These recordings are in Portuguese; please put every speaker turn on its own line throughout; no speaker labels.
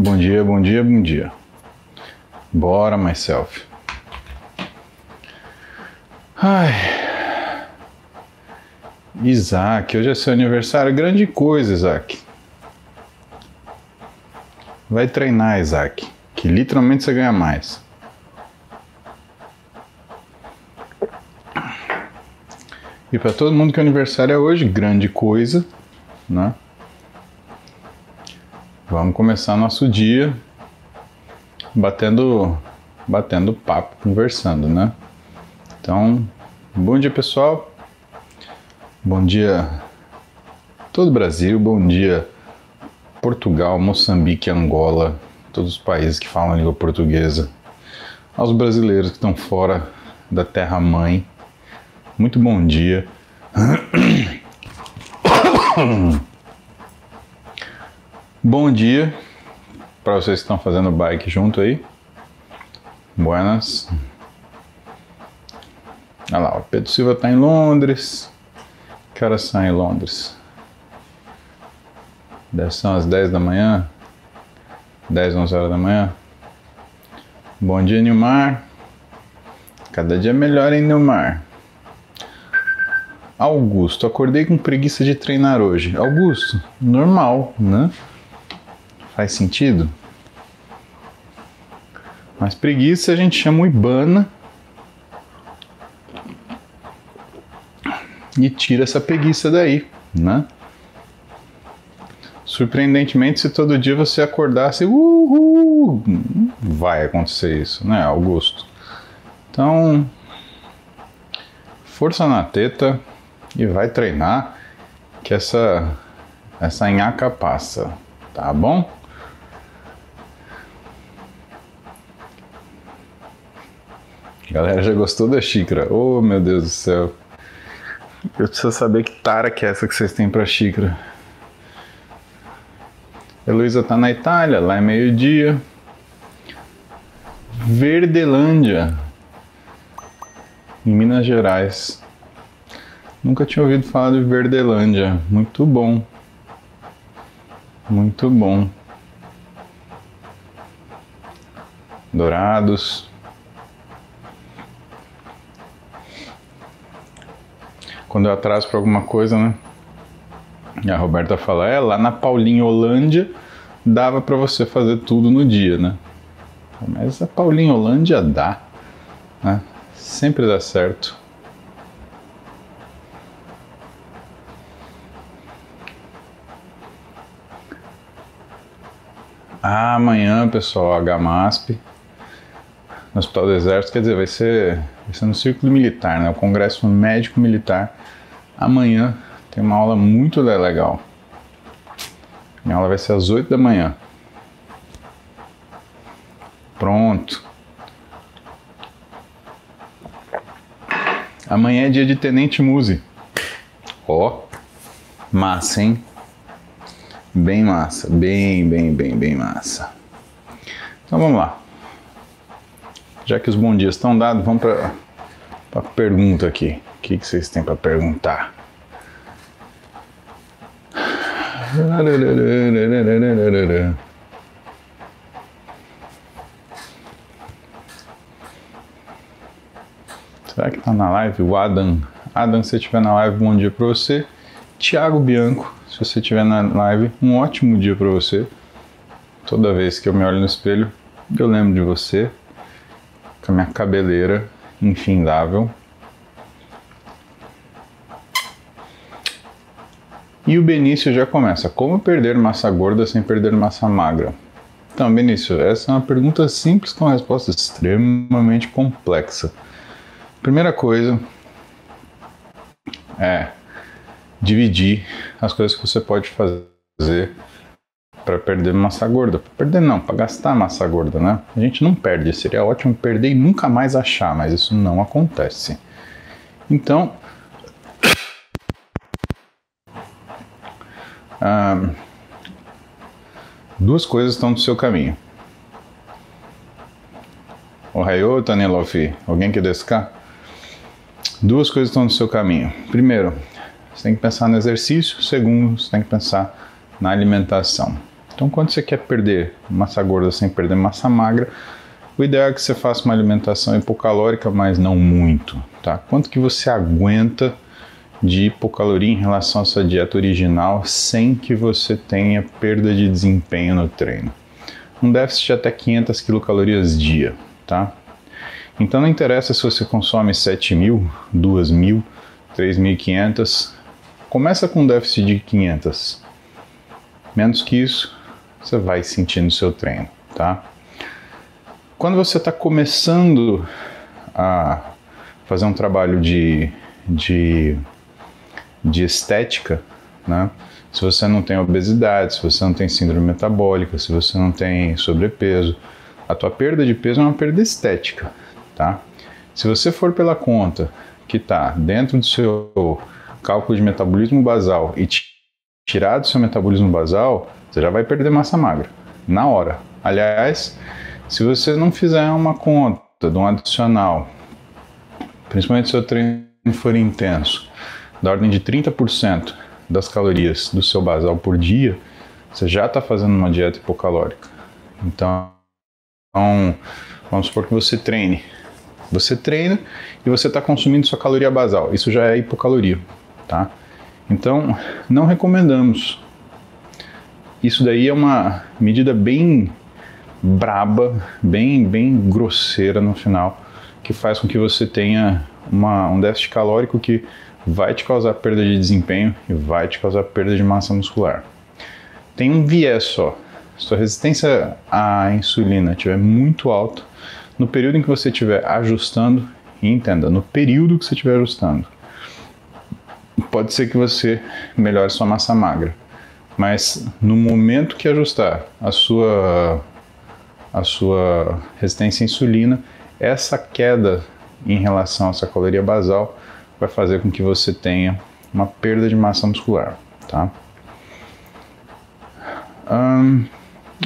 Bom dia, bom dia, bom dia. Bora, myself. Ai. Isaac, hoje é seu aniversário. Grande coisa, Isaac. Vai treinar, Isaac, que literalmente você ganha mais. E para todo mundo que o aniversário é hoje, grande coisa, né? Vamos começar nosso dia batendo batendo papo, conversando, né? Então, bom dia, pessoal. Bom dia todo o Brasil, bom dia Portugal, Moçambique, Angola, todos os países que falam língua portuguesa. Aos brasileiros que estão fora da terra mãe, muito bom dia. bom dia para vocês que estão fazendo bike junto aí. Buenas. Olha lá, o Pedro Silva está em Londres. Que horas são em Londres? Deve ser umas 10 da manhã. 10, 11 horas da manhã. Bom dia, Nilmar. Cada dia melhor, hein, Nilmar? Augusto, acordei com preguiça de treinar hoje. Augusto, normal, né? Faz sentido? Mas preguiça a gente chama o Ibana e tira essa preguiça daí, né? Surpreendentemente, se todo dia você acordasse, uhul, vai acontecer isso, né, Augusto? Então, força na teta, e vai treinar que essa essa nhaca passa, tá bom? A galera já gostou da xícara. Oh, meu Deus do céu. Eu preciso saber que tara que é essa que vocês têm pra xícara. Heloísa tá na Itália, lá é meio-dia. Verdelândia, em Minas Gerais. Nunca tinha ouvido falar de Verdelândia. Muito bom. Muito bom. Dourados. Quando eu atraso para alguma coisa, né? E a Roberta fala: é, lá na Paulinha Holândia dava para você fazer tudo no dia, né? Mas a Paulinha Holândia dá, né? Sempre dá certo. Amanhã, pessoal, HMASP, no Hospital do Exército, quer dizer, vai ser, vai ser no Círculo Militar, né? O Congresso Médico Militar. Amanhã tem uma aula muito legal. Minha aula vai ser às 8 da manhã. Pronto. Amanhã é dia de Tenente Muse. Ó, oh, massa, hein? Bem massa, bem, bem, bem, bem massa. Então vamos lá. Já que os bons dias estão dados, vamos para a pergunta aqui. O que, que vocês têm para perguntar? Será que tá na live? O Adam. Adam, se estiver na live, bom dia para você. Tiago Bianco, se você estiver na live, um ótimo dia para você. Toda vez que eu me olho no espelho, eu lembro de você, com a minha cabeleira infindável. E o Benício já começa: como perder massa gorda sem perder massa magra? Então, Benício, essa é uma pergunta simples com resposta extremamente complexa. Primeira coisa é dividir as coisas que você pode fazer para perder massa gorda. Para perder não, para gastar massa gorda, né? A gente não perde, seria ótimo perder e nunca mais achar, mas isso não acontece. Então, duas coisas estão no seu caminho. O Raio, Tanelofi, alguém quer descar? Duas coisas estão no seu caminho. Primeiro, você tem que pensar no exercício. Segundo, você tem que pensar na alimentação. Então, quando você quer perder massa gorda sem perder massa magra, o ideal é que você faça uma alimentação hipocalórica, mas não muito, tá? Quanto que você aguenta de hipocaloria em relação à sua dieta original sem que você tenha perda de desempenho no treino? Um déficit de até 500 quilocalorias dia, tá? Então não interessa se você consome 7.000, 2.000, 3.500, começa com um déficit de 500. Menos que isso, você vai sentir no seu treino, tá? Quando você está começando a fazer um trabalho de, de, de estética, né? Se você não tem obesidade, se você não tem síndrome metabólica, se você não tem sobrepeso, a tua perda de peso é uma perda estética, tá? Se você for pela conta que está dentro do seu cálculo de metabolismo basal e tirar do seu metabolismo basal, você já vai perder massa magra na hora. Aliás, se você não fizer uma conta de um adicional, principalmente se o treino for intenso, da ordem de 30% das calorias do seu basal por dia, você já está fazendo uma dieta hipocalórica. Então, vamos supor que você treine você treina e você está consumindo sua caloria basal. Isso já é hipocaloria, tá? Então, não recomendamos. Isso daí é uma medida bem braba, bem, bem grosseira no final, que faz com que você tenha uma, um déficit calórico que vai te causar perda de desempenho e vai te causar perda de massa muscular. Tem um viés só. Se sua resistência à insulina estiver muito alta, no período em que você estiver ajustando, e entenda, no período que você estiver ajustando, pode ser que você melhore sua massa magra, mas no momento que ajustar a sua a sua resistência à insulina, essa queda em relação à sua caloria basal vai fazer com que você tenha uma perda de massa muscular, tá?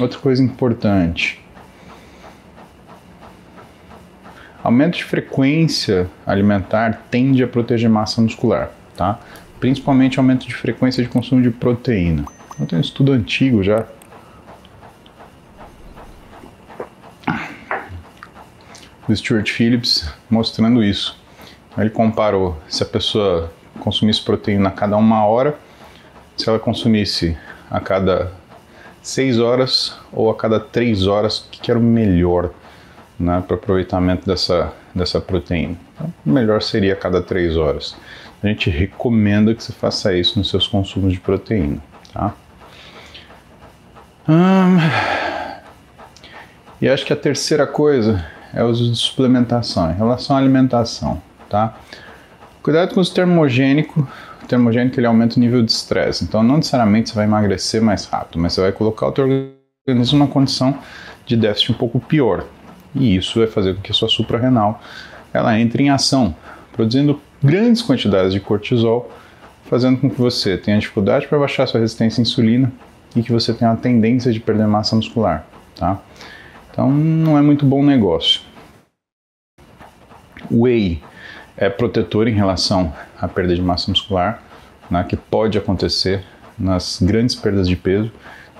Outra coisa importante, Aumento de frequência alimentar tende a proteger massa muscular, tá? Principalmente aumento de frequência de consumo de proteína. Eu tenho um estudo antigo já. Do Stuart Phillips mostrando isso. Ele comparou se a pessoa consumisse proteína a cada uma hora, se ela consumisse a cada seis horas ou a cada três horas, o que era o melhor né, para aproveitamento dessa, dessa proteína. Então, melhor seria a cada três horas. A gente recomenda que você faça isso nos seus consumos de proteína. Tá? Hum, e acho que a terceira coisa é o uso de suplementação em relação à alimentação. Tá? Cuidado com o termogênico. O termogênico ele aumenta o nível de estresse. Então, não necessariamente você vai emagrecer mais rápido, mas você vai colocar o teu organismo numa condição de déficit um pouco pior e isso vai fazer com que a sua suprarrenal ela entre em ação, produzindo grandes quantidades de cortisol, fazendo com que você tenha dificuldade para baixar sua resistência à insulina e que você tenha a tendência de perder massa muscular, tá? Então não é muito bom negócio. Whey é protetor em relação à perda de massa muscular, né, que pode acontecer nas grandes perdas de peso.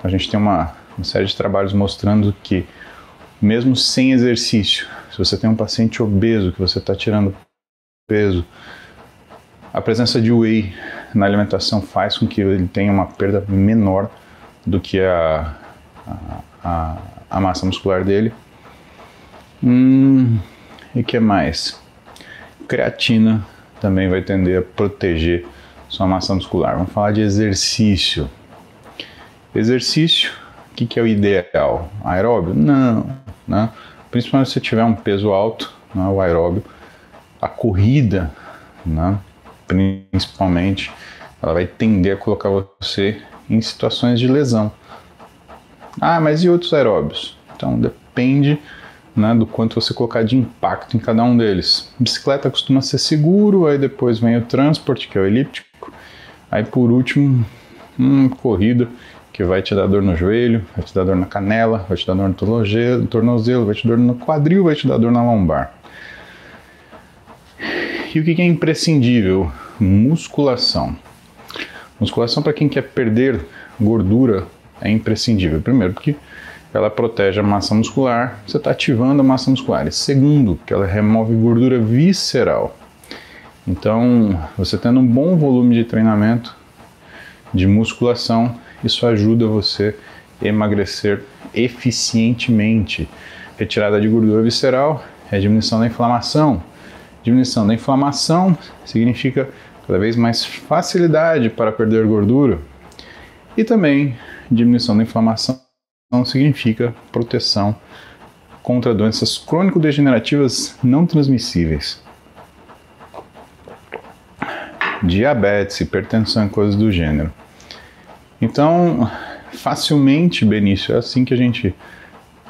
A gente tem uma, uma série de trabalhos mostrando que mesmo sem exercício. Se você tem um paciente obeso que você está tirando peso, a presença de whey na alimentação faz com que ele tenha uma perda menor do que a, a, a massa muscular dele. Hum, e que mais? Creatina também vai tender a proteger sua massa muscular. Vamos falar de exercício. Exercício, o que, que é o ideal? Aeróbio? Não né? Principalmente se tiver um peso alto, né, o aeróbio, a corrida, né, principalmente, ela vai tender a colocar você em situações de lesão. Ah, mas e outros aeróbios? Então depende né, do quanto você colocar de impacto em cada um deles. Bicicleta costuma ser seguro, aí depois vem o transporte, que é o elíptico, aí por último, hum, corrida que vai te dar dor no joelho, vai te dar dor na canela, vai te dar dor no tornozelo, vai te dar dor no quadril, vai te dar dor na lombar. E o que é imprescindível? Musculação. Musculação para quem quer perder gordura é imprescindível. Primeiro, porque ela protege a massa muscular, você está ativando a massa muscular. E segundo, que ela remove gordura visceral. Então, você tendo um bom volume de treinamento, de musculação, isso ajuda você a emagrecer eficientemente. Retirada de gordura visceral é diminuição da inflamação. Diminuição da inflamação significa cada vez mais facilidade para perder gordura. E também diminuição da inflamação significa proteção contra doenças crônico-degenerativas não transmissíveis. Diabetes, hipertensão e coisas do gênero. Então, facilmente, Benício, é assim que a gente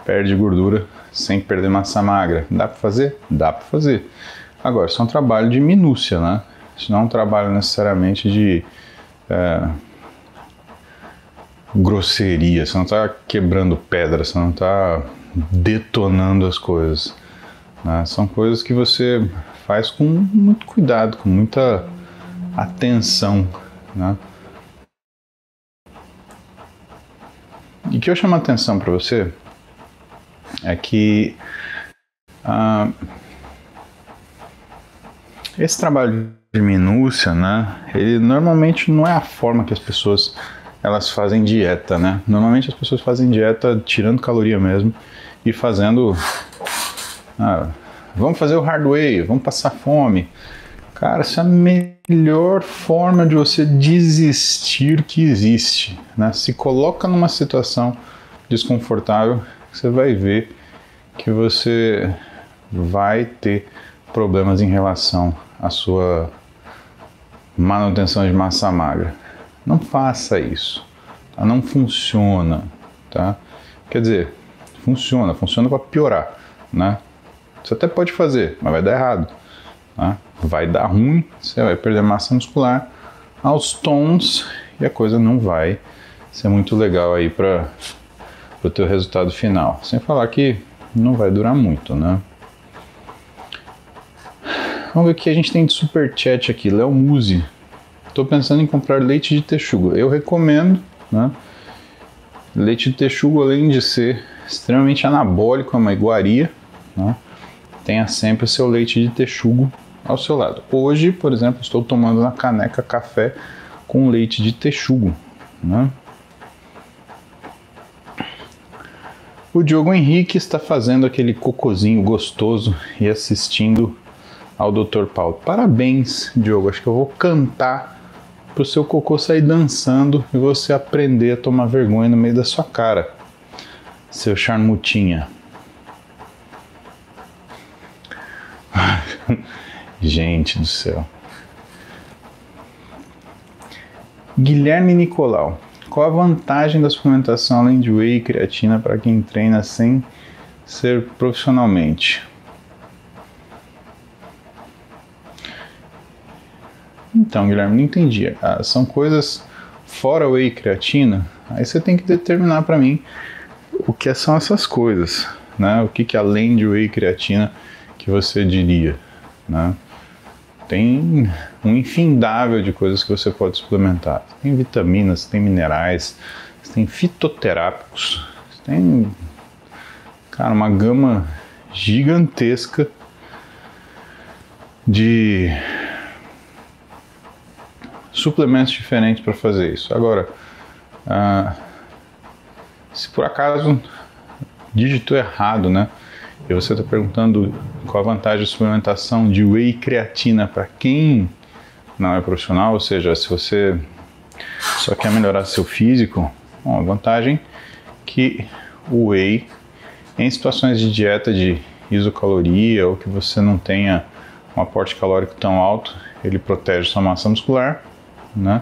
perde gordura sem perder massa magra. Dá para fazer? Dá para fazer. Agora, isso é um trabalho de minúcia, né? Isso não é um trabalho necessariamente de é, grosseria, você não está quebrando pedra, você não está detonando as coisas. Né? São coisas que você faz com muito cuidado, com muita atenção. Né? E que eu chamo a atenção para você é que ah, esse trabalho de minúcia, né, ele normalmente não é a forma que as pessoas elas fazem dieta, né? Normalmente as pessoas fazem dieta tirando caloria mesmo e fazendo. Ah, vamos fazer o hard way, vamos passar fome. Cara, essa é a melhor forma de você desistir que existe. Né? Se coloca numa situação desconfortável, você vai ver que você vai ter problemas em relação à sua manutenção de massa magra. Não faça isso. Tá? Não funciona. Tá? Quer dizer, funciona, funciona para piorar. Né? Você até pode fazer, mas vai dar errado. Tá? Vai dar ruim, você vai perder massa muscular aos tons e a coisa não vai ser muito legal aí para o teu resultado final. Sem falar que não vai durar muito, né? Vamos ver o que a gente tem de super chat aqui. Léo Muse Estou pensando em comprar leite de texugo. Eu recomendo, né? Leite de texugo, além de ser extremamente anabólico, é uma iguaria, né? tenha sempre o seu leite de texugo ao seu lado. Hoje, por exemplo, estou tomando na caneca café com leite de texugo. Né? O Diogo Henrique está fazendo aquele cocozinho gostoso e assistindo ao Dr. Paulo. Parabéns, Diogo. Acho que eu vou cantar para o seu cocô sair dançando e você aprender a tomar vergonha no meio da sua cara, seu charmutinha. Gente do céu. Guilherme Nicolau. Qual a vantagem da suplementação além de whey e creatina para quem treina sem ser profissionalmente? Então, Guilherme, não entendi. Ah, são coisas fora whey e creatina? Aí você tem que determinar para mim o que são essas coisas, né? O que, que além de whey e creatina que você diria, né? Tem um infindável de coisas que você pode suplementar. Tem vitaminas, tem minerais, tem fitoterápicos, tem, cara, uma gama gigantesca de suplementos diferentes para fazer isso. Agora, ah, se por acaso digitou errado, né? E você está perguntando qual a vantagem de suplementação de whey e creatina para quem não é profissional, ou seja, se você só quer melhorar seu físico, bom, a vantagem é que o whey, em situações de dieta de isocaloria ou que você não tenha um aporte calórico tão alto, ele protege sua massa muscular né?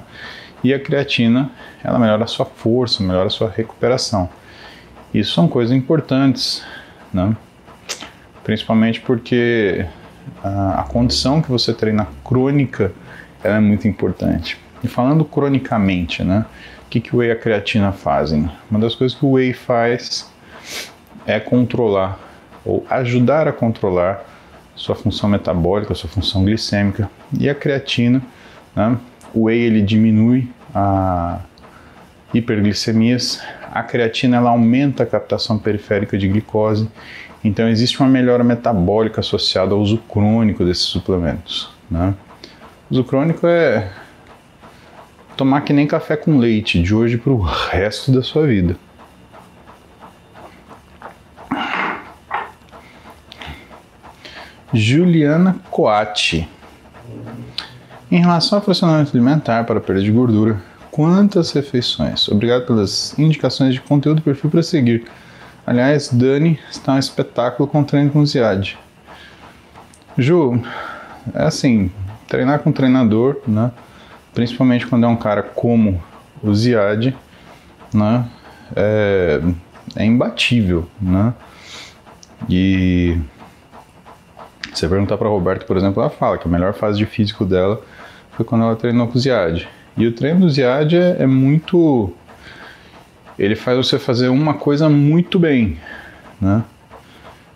E a creatina, ela melhora a sua força, melhora a sua recuperação. Isso são coisas importantes, né? Principalmente porque a, a condição que você treina crônica, ela é muito importante. E falando cronicamente, né? O que, que o whey e a creatina fazem? Uma das coisas que o whey faz é controlar ou ajudar a controlar sua função metabólica, sua função glicêmica. E a creatina, né, o whey ele diminui a hiperglicemias, a creatina ela aumenta a captação periférica de glicose, então existe uma melhora metabólica associada ao uso crônico desses suplementos. Né? O uso crônico é tomar que nem café com leite de hoje para o resto da sua vida. Juliana Coati. Em relação ao fracionamento alimentar para perda de gordura, quantas refeições? Obrigado pelas indicações de conteúdo e perfil para seguir. Aliás, Dani está um espetáculo com treino com Ziad. Ju, é assim, treinar com treinador, né? Principalmente quando é um cara como o Ziad, né? É, é imbatível, né? E você perguntar para Roberto, por exemplo, ela fala que a melhor fase de físico dela foi quando ela treinou com o Ziad. E o treino do Ziad é, é muito. Ele faz você fazer uma coisa muito bem, né?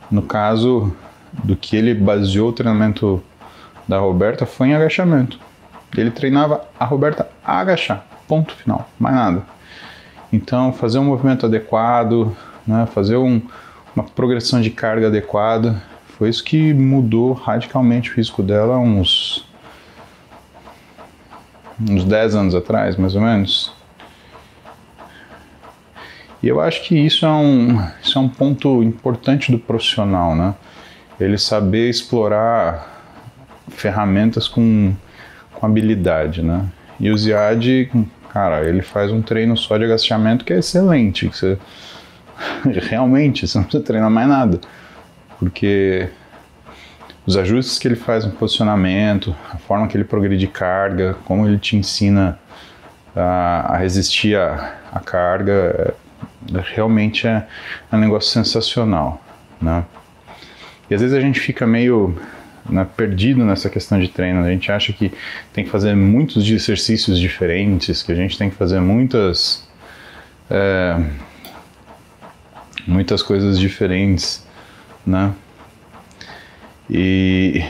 No caso do que ele baseou o treinamento da Roberta foi em agachamento. Ele treinava a Roberta a agachar, ponto final, mais nada. Então, fazer um movimento adequado, né, fazer um, uma progressão de carga adequada, foi isso que mudou radicalmente o físico dela uns uns 10 anos atrás, mais ou menos. E eu acho que isso é um, isso é um ponto importante do profissional, né? Ele saber explorar ferramentas com, com habilidade, né? E o Ziad, cara, ele faz um treino só de agachamento que é excelente. Que você, realmente, você não precisa treinar mais nada porque os ajustes que ele faz no posicionamento, a forma que ele progride carga, como ele te ensina a, a resistir à carga, é, realmente é, é, um negócio sensacional, né? E às vezes a gente fica meio né, perdido nessa questão de treino, a gente acha que tem que fazer muitos exercícios diferentes, que a gente tem que fazer muitas é, muitas coisas diferentes né? E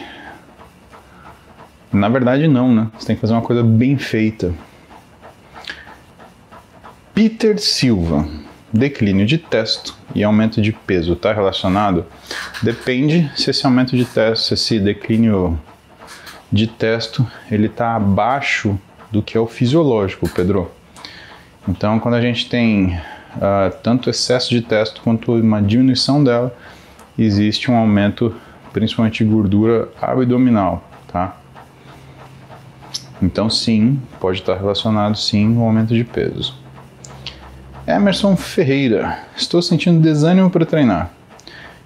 na verdade não, né? Você tem que fazer uma coisa bem feita. Peter Silva, declínio de testo e aumento de peso está relacionado? Depende se esse aumento de testo, se esse declínio de testo, ele está abaixo do que é o fisiológico, Pedro. Então, quando a gente tem uh, tanto excesso de testo quanto uma diminuição dela, existe um aumento, principalmente gordura abdominal, tá? Então sim, pode estar relacionado sim ao aumento de peso. Emerson Ferreira, estou sentindo desânimo para treinar.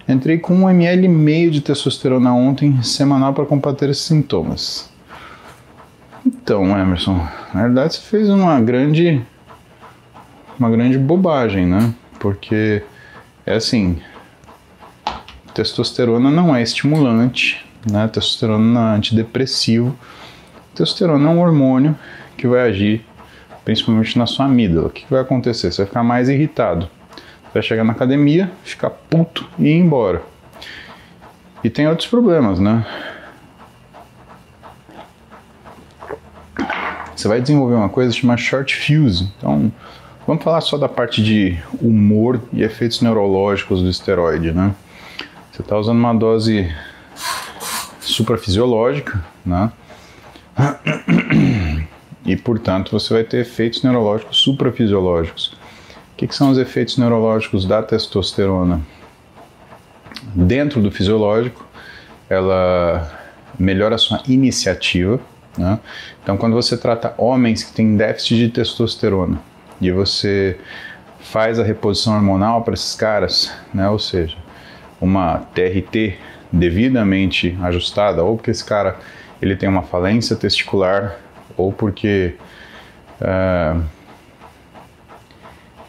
Entrei com um ml e meio de testosterona ontem, semanal para combater esses sintomas. Então, Emerson, na verdade você fez uma grande uma grande bobagem, né? Porque é assim, testosterona não é estimulante, né? Testosterona não é antidepressivo. Testosterona é um hormônio que vai agir principalmente na sua amígdala. O que vai acontecer? Você vai ficar mais irritado. Você vai chegar na academia, ficar puto e ir embora. E tem outros problemas, né? Você vai desenvolver uma coisa chamada short fuse. Então, vamos falar só da parte de humor e efeitos neurológicos do esteroide, né? Você está usando uma dose suprafisiológica, né? E, portanto, você vai ter efeitos neurológicos suprafisiológicos. O que, que são os efeitos neurológicos da testosterona? Dentro do fisiológico, ela melhora a sua iniciativa. Né? Então, quando você trata homens que têm déficit de testosterona e você faz a reposição hormonal para esses caras, né? ou seja, uma TRT devidamente ajustada, ou porque esse cara ele tem uma falência testicular, ou porque uh,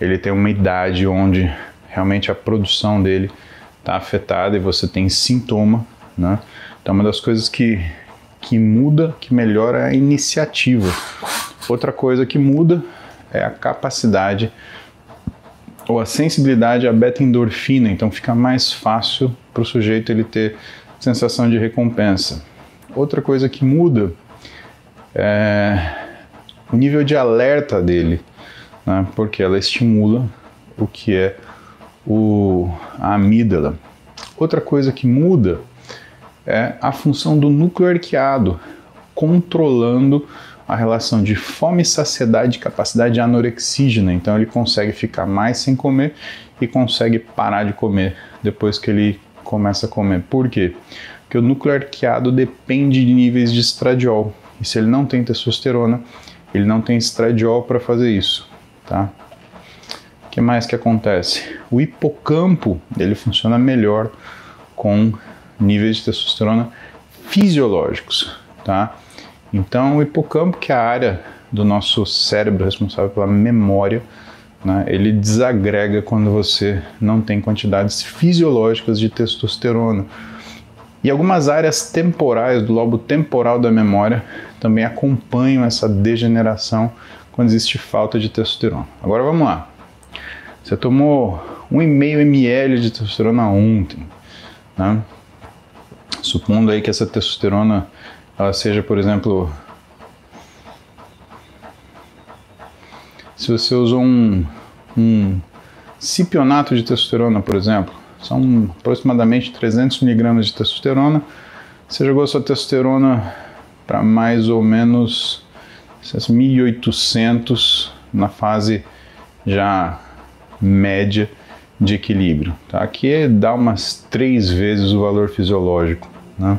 ele tem uma idade onde realmente a produção dele está afetada e você tem sintoma, né? Então, uma das coisas que, que muda, que melhora é a iniciativa. Outra coisa que muda é a capacidade ou a sensibilidade à beta-endorfina, então fica mais fácil para o sujeito ele ter sensação de recompensa. Outra coisa que muda é o nível de alerta dele, né, porque ela estimula o que é o, a amígdala. Outra coisa que muda é a função do núcleo arqueado, controlando a relação de fome, saciedade e capacidade anorexígena. Então ele consegue ficar mais sem comer e consegue parar de comer depois que ele começa a comer. Por quê? Porque o núcleo arqueado depende de níveis de estradiol. E se ele não tem testosterona, ele não tem estradiol para fazer isso, tá? O que mais que acontece? O hipocampo, ele funciona melhor com níveis de testosterona fisiológicos, tá? Então, o hipocampo, que é a área do nosso cérebro responsável pela memória, né, ele desagrega quando você não tem quantidades fisiológicas de testosterona. E algumas áreas temporais do lobo temporal da memória também acompanham essa degeneração quando existe falta de testosterona. Agora vamos lá. Você tomou 1,5 ml de testosterona ontem, né? Supondo aí que essa testosterona seja, por exemplo, se você usou um, um cipionato de testosterona, por exemplo, são aproximadamente 300 miligramas de testosterona, você jogou sua testosterona para mais ou menos 1800 na fase já média de equilíbrio. Tá? Aqui dá umas três vezes o valor fisiológico. Né?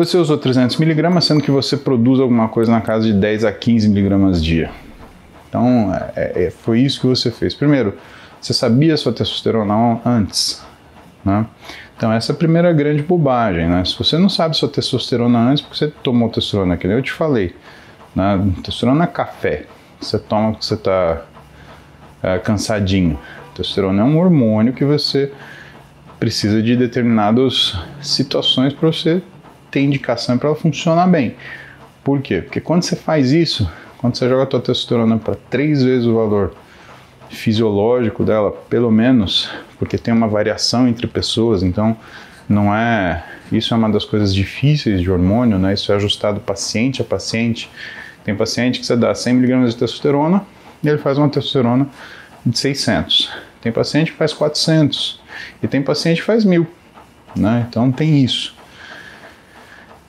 Você usou 300 miligramas, sendo que você produz alguma coisa na casa de 10 a 15 miligramas dia. Então, é, é, foi isso que você fez. Primeiro, você sabia sua testosterona antes, né? Então, essa é a primeira grande bobagem, né? Se você não sabe sua testosterona antes, porque você tomou testosterona, que nem eu te falei, né? Testosterona é café. Você toma porque você está é, cansadinho. Testosterona é um hormônio que você precisa de determinadas situações para você ter indicação para ela funcionar bem. Por quê? Porque quando você faz isso, quando você joga a tua testosterona para três vezes o valor fisiológico dela, pelo menos, porque tem uma variação entre pessoas, então não é. Isso é uma das coisas difíceis de hormônio, né? Isso é ajustado paciente a paciente. Tem paciente que você dá 100 mg de testosterona e ele faz uma testosterona de 600. Tem paciente que faz 400 e tem paciente que faz 1000, né? Então tem isso.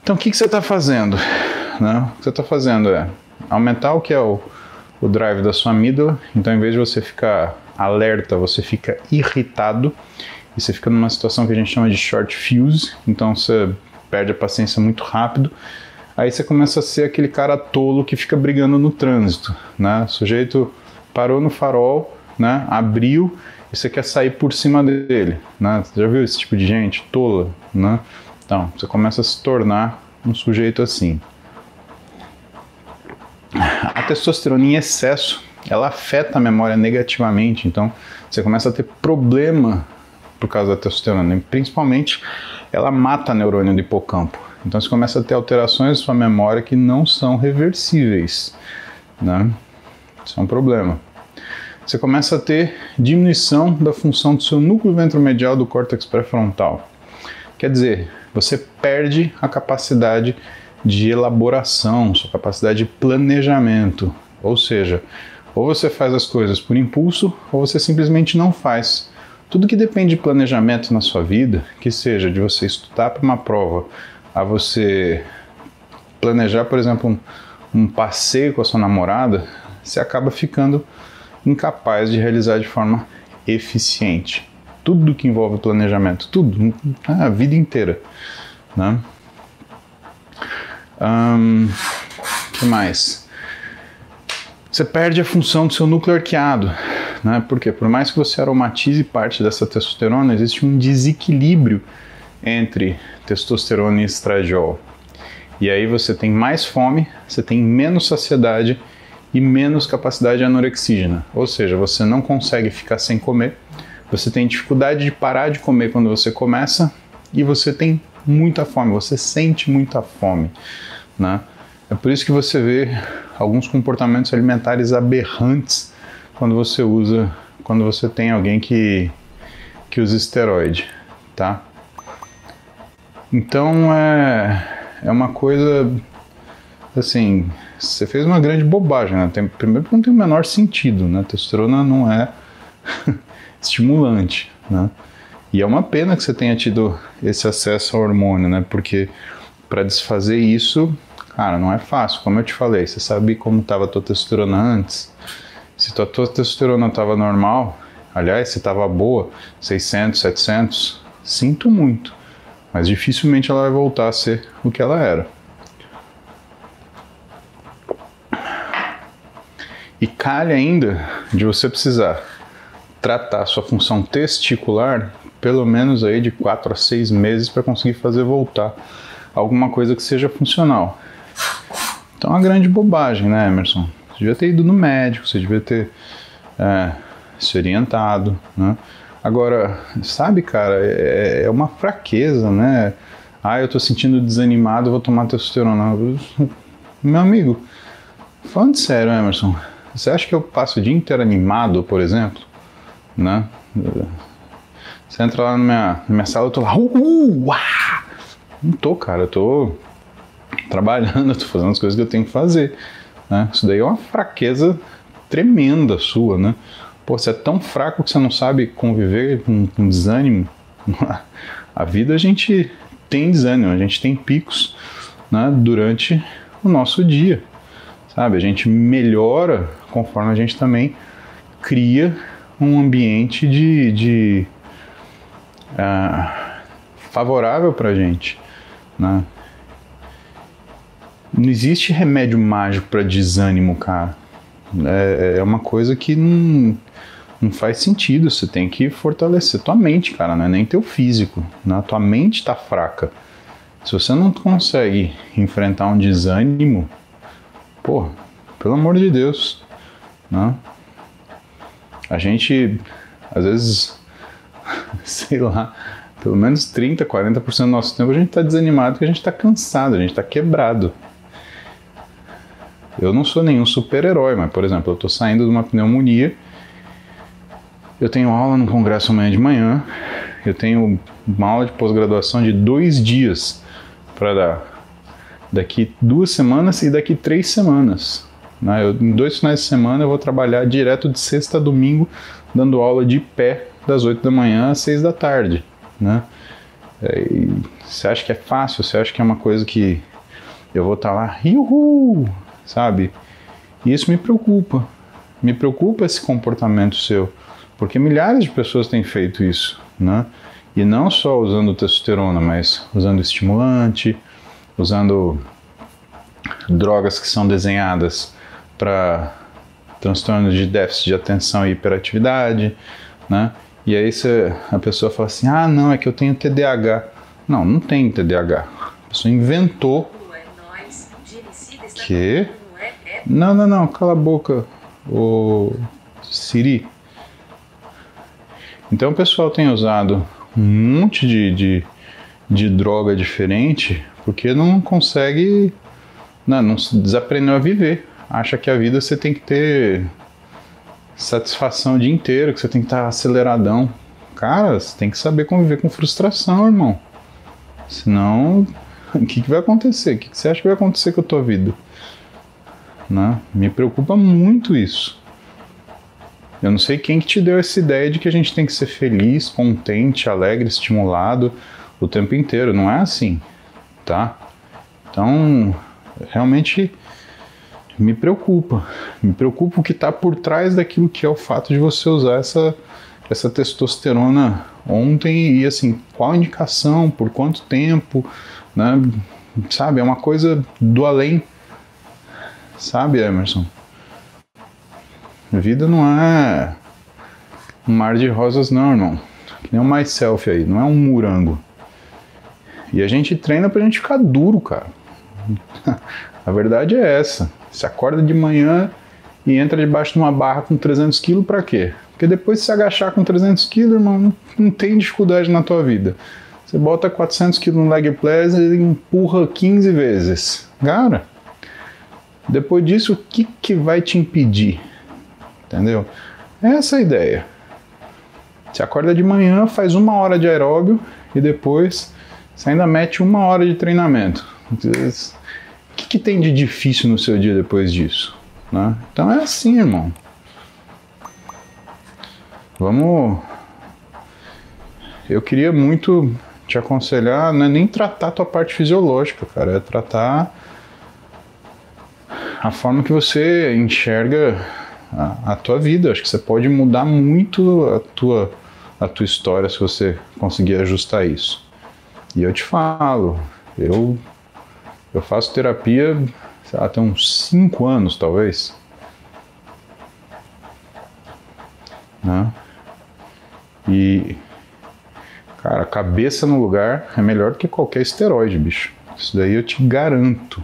Então o que, que você está fazendo? Né? O que você está fazendo é aumentar o que é o, o drive da sua amígdala. Então, em vez de você ficar alerta, você fica irritado e você fica numa situação que a gente chama de short fuse. Então, você perde a paciência muito rápido. Aí você começa a ser aquele cara tolo que fica brigando no trânsito, né? O sujeito parou no farol, né? Abriu e você quer sair por cima dele, né? Você já viu esse tipo de gente tola, né? Então, você começa a se tornar um sujeito assim. A testosterona em excesso, ela afeta a memória negativamente, então você começa a ter problema por causa da testosterona, principalmente ela mata neurônio do hipocampo. Então você começa a ter alterações na sua memória que não são reversíveis, né? Isso é um problema. Você começa a ter diminuição da função do seu núcleo ventromedial do córtex pré-frontal. Quer dizer, você perde a capacidade de elaboração, sua capacidade de planejamento. Ou seja, ou você faz as coisas por impulso, ou você simplesmente não faz. Tudo que depende de planejamento na sua vida, que seja de você estudar para uma prova, a você planejar, por exemplo, um, um passeio com a sua namorada, você acaba ficando incapaz de realizar de forma eficiente. Tudo que envolve planejamento, tudo, a vida inteira. Né? Um, que mais? Você perde a função do seu núcleo arqueado, né? Porque por mais que você aromatize parte dessa testosterona, existe um desequilíbrio entre testosterona e estradiol. E aí você tem mais fome, você tem menos saciedade e menos capacidade anorexígena. Ou seja, você não consegue ficar sem comer, você tem dificuldade de parar de comer quando você começa e você tem muita fome, você sente muita fome. Né? É por isso que você vê alguns comportamentos alimentares aberrantes quando você usa, quando você tem alguém que, que usa esteroide, tá? Então é, é uma coisa assim, você fez uma grande bobagem, né? Tem, primeiro que não tem o menor sentido, né? Testosterona não é estimulante, né? E é uma pena que você tenha tido esse acesso ao hormônio, né? Porque para desfazer isso, cara, não é fácil. Como eu te falei, você sabe como estava a tua testosterona antes. Se tua, testosterona estava normal, aliás, se estava boa, 600, 700, sinto muito. Mas dificilmente ela vai voltar a ser o que ela era. E calha ainda de você precisar tratar sua função testicular pelo menos aí de 4 a 6 meses para conseguir fazer voltar alguma coisa que seja funcional. Então é uma grande bobagem, né, Emerson? Você devia ter ido no médico, você devia ter é, se orientado, né? Agora, sabe, cara, é, é, uma fraqueza, né? Ah, eu tô sentindo desanimado, vou tomar testosterona. Meu amigo, falando sério, Emerson, você acha que eu passo o dia inteiro animado, por exemplo? Né? Você entra lá na minha, na minha sala, eu tô lá, uh, uh, uh, Não tô, cara, eu tô trabalhando, eu tô fazendo as coisas que eu tenho que fazer. Né? Isso daí é uma fraqueza tremenda sua, né? Pô, você é tão fraco que você não sabe conviver com, com desânimo. A vida a gente tem desânimo, a gente tem picos né, durante o nosso dia, sabe? A gente melhora conforme a gente também cria um ambiente de, de uh, favorável para a gente, né? Não existe remédio mágico para desânimo, cara. É, é uma coisa que não, não faz sentido. Você tem que fortalecer tua mente, cara, não é nem teu físico. Né? Tua mente está fraca. Se você não consegue enfrentar um desânimo, pô, pelo amor de Deus, né? A gente, às vezes, sei lá, pelo menos 30, 40% do nosso tempo a gente está desanimado porque a gente está cansado, a gente está quebrado. Eu não sou nenhum super-herói, mas, por exemplo, eu estou saindo de uma pneumonia, eu tenho aula no congresso amanhã de manhã, eu tenho uma aula de pós-graduação de dois dias para dar. Daqui duas semanas e daqui três semanas. Né? Eu, em dois finais de semana eu vou trabalhar direto de sexta a domingo, dando aula de pé das 8 da manhã às 6 da tarde. Né? É, você acha que é fácil? Você acha que é uma coisa que eu vou estar tá lá, uhul, sabe? E isso me preocupa. Me preocupa esse comportamento seu, porque milhares de pessoas têm feito isso, né? E não só usando testosterona, mas usando estimulante, usando drogas que são desenhadas para transtornos de déficit de atenção e hiperatividade, né? E aí você, a pessoa fala assim: ah, não, é que eu tenho TDAH. Não, não tem TDAH. A pessoa inventou. Que? Não, não, não, cala a boca, o Siri. Então o pessoal tem usado um monte de, de, de droga diferente porque não consegue, não, não desaprendeu a viver. Acha que a vida você tem que ter satisfação o dia inteiro, que você tem que estar aceleradão. Cara, você tem que saber conviver com frustração, irmão. Senão, o que, que vai acontecer? O que, que você acha que vai acontecer com a tua vida? Né? Me preocupa muito isso. Eu não sei quem que te deu essa ideia de que a gente tem que ser feliz, contente, alegre, estimulado o tempo inteiro. Não é assim, tá? Então, realmente me preocupa. Me preocupa o que está por trás daquilo que é o fato de você usar essa, essa testosterona ontem e assim, qual a indicação, por quanto tempo, né? Sabe, é uma coisa do além. Sabe, Emerson? A vida não é um mar de rosas não, irmão. Que nem um myself aí, não é um murango. E a gente treina pra gente ficar duro, cara. a verdade é essa. Você acorda de manhã e entra debaixo de uma barra com 300 quilos para quê? Porque depois de se agachar com 300 quilos, irmão, não, tem dificuldade na tua vida. Você bota 400 quilos no leg press e empurra 15 vezes. Cara, depois disso, o que, que vai te impedir? Entendeu? Essa é a ideia. Você acorda de manhã, faz uma hora de aeróbio e depois você ainda mete uma hora de treinamento. Que tem de difícil no seu dia depois disso? Né? Então é assim, irmão. Vamos. Eu queria muito te aconselhar, não é nem tratar a tua parte fisiológica, cara, é tratar a forma que você enxerga a, a tua vida. Acho que você pode mudar muito a tua, a tua história se você conseguir ajustar isso. E eu te falo, eu, eu faço terapia lá, tem uns 5 anos talvez. Né? E, cara, cabeça no lugar é melhor do que qualquer esteroide, bicho. Isso daí eu te garanto.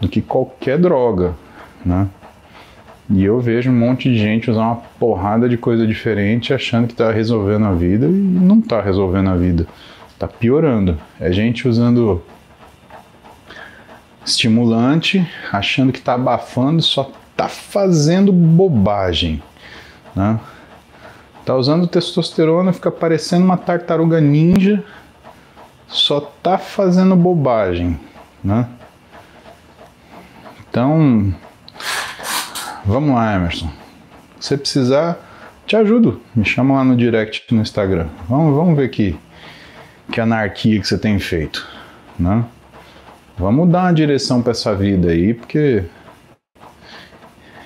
Do que qualquer droga, né? E eu vejo um monte de gente usar uma porrada de coisa diferente achando que está resolvendo a vida e não está resolvendo a vida. Está piorando. É gente usando estimulante, achando que está abafando, só está fazendo bobagem. Né? Tá usando testosterona, fica parecendo uma tartaruga ninja, só tá fazendo bobagem, né? Então, Vamos lá, Emerson. Se precisar, te ajudo. Me chama lá no direct no Instagram. Vamos, vamos ver que, que anarquia que você tem feito, né? Vamos dar uma direção para essa vida aí, porque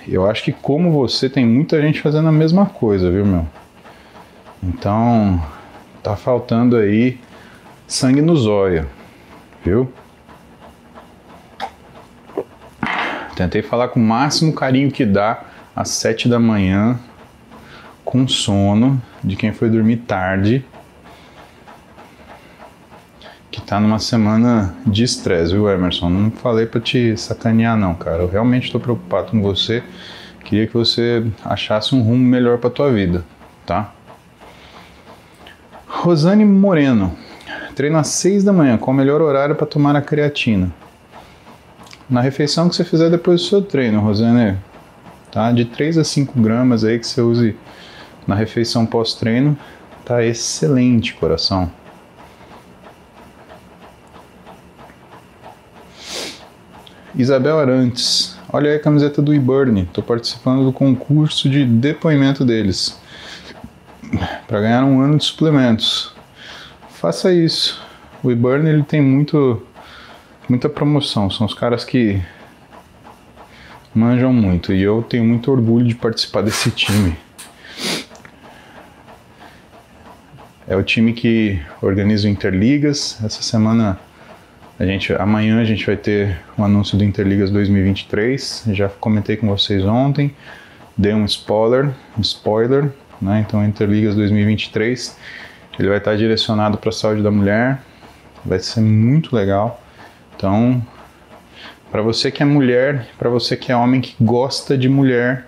eu acho que como você tem muita gente fazendo a mesma coisa, viu, meu? Então, tá faltando aí sangue no zóio, viu? Tentei falar com o máximo carinho que dá às sete da manhã, com sono, de quem foi dormir tarde, que tá numa semana de estresse, viu, Emerson? Não falei para te sacanear, não, cara. Eu realmente estou preocupado com você. Queria que você achasse um rumo melhor para tua vida, tá? Rosane Moreno. Treino às seis da manhã, qual o melhor horário para tomar a creatina? na refeição que você fizer depois do seu treino, Rosane. Tá? De 3 a 5 gramas aí que você use na refeição pós-treino, tá excelente, coração. Isabel Arantes, olha aí a camiseta do eBurn, estou participando do concurso de depoimento deles para ganhar um ano de suplementos. Faça isso. O eBurn ele tem muito muita promoção. São os caras que manjam muito e eu tenho muito orgulho de participar desse time. É o time que organiza o Interligas. Essa semana a gente, amanhã a gente vai ter o um anúncio do Interligas 2023. Já comentei com vocês ontem, dei um spoiler, spoiler, né? Então Interligas 2023 ele vai estar direcionado para a saúde da mulher. Vai ser muito legal. Então, para você que é mulher, para você que é homem que gosta de mulher,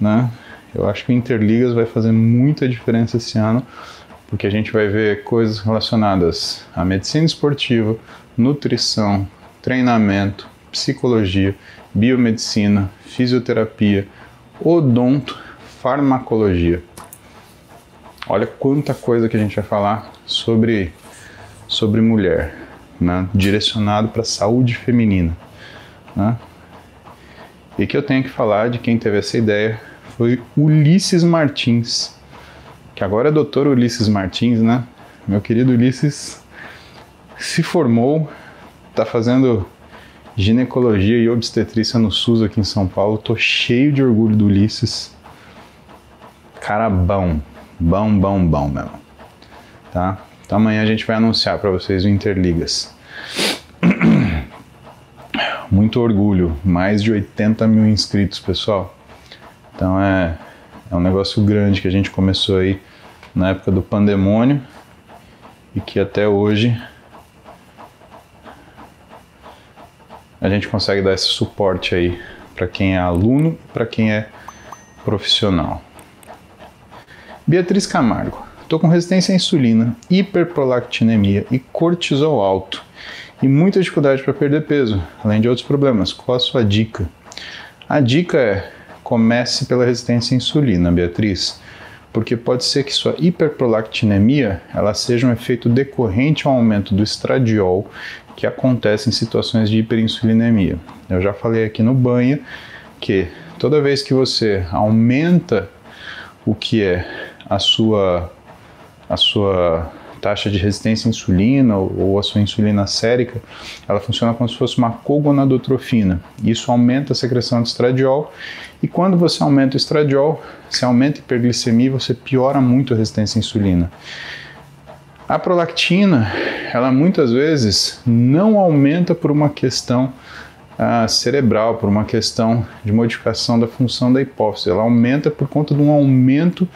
né? Eu acho que o Interligas vai fazer muita diferença esse ano, porque a gente vai ver coisas relacionadas à medicina esportiva, nutrição, treinamento, psicologia, biomedicina, fisioterapia, odonto, farmacologia. Olha quanta coisa que a gente vai falar sobre sobre mulher né, direcionado para a saúde feminina. Né? E que eu tenho que falar de quem teve essa ideia foi Ulisses Martins, que agora é doutor Ulisses Martins, né? Meu querido Ulisses se formou, está fazendo ginecologia e obstetrícia no SUS aqui em São Paulo. Tô cheio de orgulho do Ulisses. Cara bom, bom, bom, bom mesmo. Tá? Então amanhã a gente vai anunciar para vocês o Interligas. Muito orgulho, mais de 80 mil inscritos, pessoal. Então é, é um negócio grande que a gente começou aí na época do pandemônio e que até hoje a gente consegue dar esse suporte aí para quem é aluno, para quem é profissional. Beatriz Camargo. Estou com resistência à insulina, hiperprolactinemia e cortisol alto e muita dificuldade para perder peso, além de outros problemas. Qual a sua dica? A dica é comece pela resistência à insulina, Beatriz, porque pode ser que sua hiperprolactinemia ela seja um efeito decorrente ao aumento do estradiol que acontece em situações de hiperinsulinemia. Eu já falei aqui no banho que toda vez que você aumenta o que é a sua a sua taxa de resistência à insulina ou a sua insulina sérica, ela funciona como se fosse uma cogonadotrofina. Isso aumenta a secreção de estradiol e quando você aumenta o estradiol, você aumenta a hiperglicemia, você piora muito a resistência à insulina. A prolactina, ela muitas vezes não aumenta por uma questão uh, cerebral, por uma questão de modificação da função da hipófise. Ela aumenta por conta de um aumento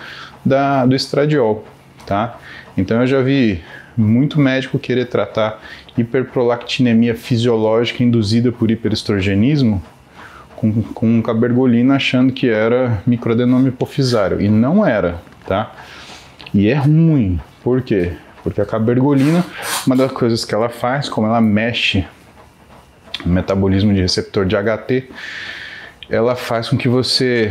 da, do estradiol, tá? Então eu já vi muito médico querer tratar hiperprolactinemia fisiológica induzida por hiperestrogenismo com, com cabergolina achando que era microadenoma hipofisário e não era, tá? E é ruim, por quê? Porque a cabergolina, uma das coisas que ela faz, como ela mexe no metabolismo de receptor de HT, ela faz com que você,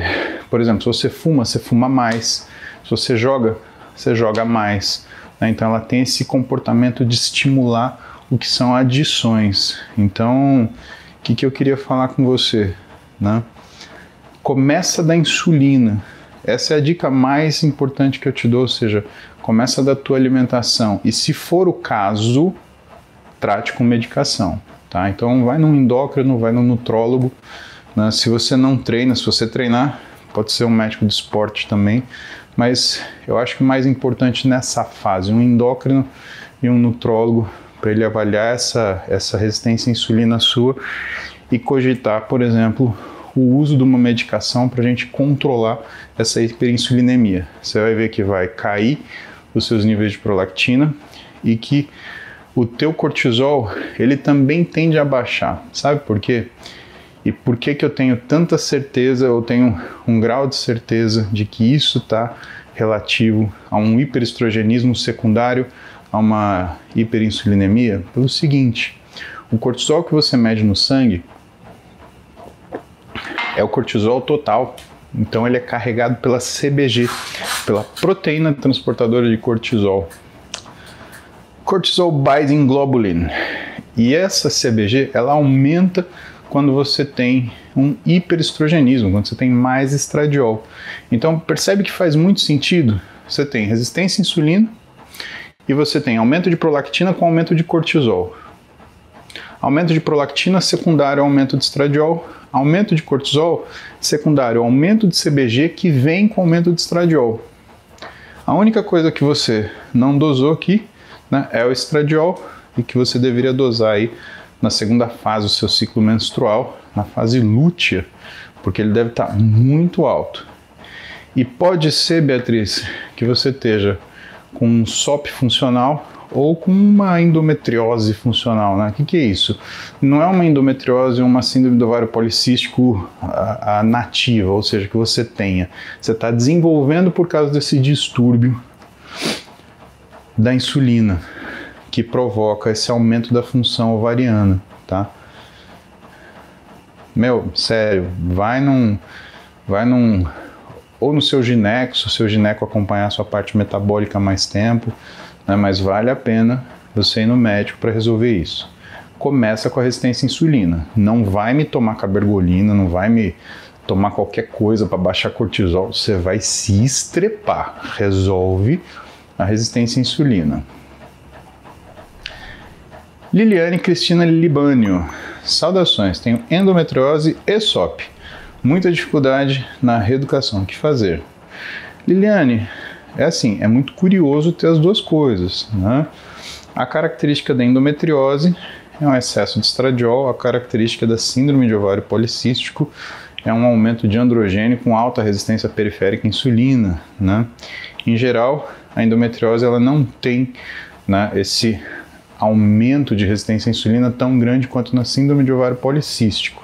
por exemplo, se você fuma, você fuma mais, se você joga, você joga mais. Né? Então ela tem esse comportamento de estimular o que são adições. Então, o que, que eu queria falar com você? Né? Começa da insulina. Essa é a dica mais importante que eu te dou, ou seja, começa da tua alimentação. E se for o caso, trate com medicação, tá? Então vai num endócrino, vai no nutrólogo. Né? Se você não treina, se você treinar, pode ser um médico de esporte também, mas eu acho que o mais importante nessa fase, um endócrino e um nutrólogo para ele avaliar essa, essa resistência à insulina sua e cogitar, por exemplo, o uso de uma medicação para a gente controlar essa hiperinsulinemia. Você vai ver que vai cair os seus níveis de prolactina e que o teu cortisol ele também tende a baixar. Sabe por quê? E por que, que eu tenho tanta certeza, eu tenho um grau de certeza de que isso está relativo a um hiperestrogenismo secundário, a uma hiperinsulinemia? Pelo seguinte, o cortisol que você mede no sangue é o cortisol total. Então ele é carregado pela CBG, pela proteína transportadora de cortisol. Cortisol binding globulin. E essa CBG, ela aumenta quando você tem um hiperestrogenismo, quando você tem mais estradiol. Então percebe que faz muito sentido. Você tem resistência à insulina e você tem aumento de prolactina com aumento de cortisol. Aumento de prolactina secundário ao aumento de estradiol, aumento de cortisol secundário aumento de CBG que vem com aumento de estradiol. A única coisa que você não dosou aqui né, é o estradiol e que você deveria dosar aí na segunda fase do seu ciclo menstrual, na fase lútea, porque ele deve estar muito alto. E pode ser, Beatriz, que você esteja com um SOP funcional ou com uma endometriose funcional. Né? O que, que, é isso? Não é uma endometriose uma síndrome do ovário policístico a, a nativa, ou seja, que você tenha. Você está desenvolvendo por causa desse distúrbio da insulina que provoca esse aumento da função ovariana, tá? Meu, sério, vai num, vai num, ou no seu gineco, se o seu gineco acompanhar a sua parte metabólica mais tempo, né, mas vale a pena você ir no médico para resolver isso. Começa com a resistência à insulina. Não vai me tomar cabergolina, não vai me tomar qualquer coisa para baixar cortisol, você vai se estrepar. Resolve a resistência à insulina. Liliane Cristina Libânio. Saudações, tenho endometriose e SOP. Muita dificuldade na reeducação. O que fazer? Liliane, é assim, é muito curioso ter as duas coisas. Né? A característica da endometriose é um excesso de estradiol, a característica da síndrome de ovário policístico é um aumento de androgênio com alta resistência periférica à insulina. Né? Em geral, a endometriose ela não tem né, esse aumento de resistência à insulina tão grande quanto na síndrome de ovário policístico.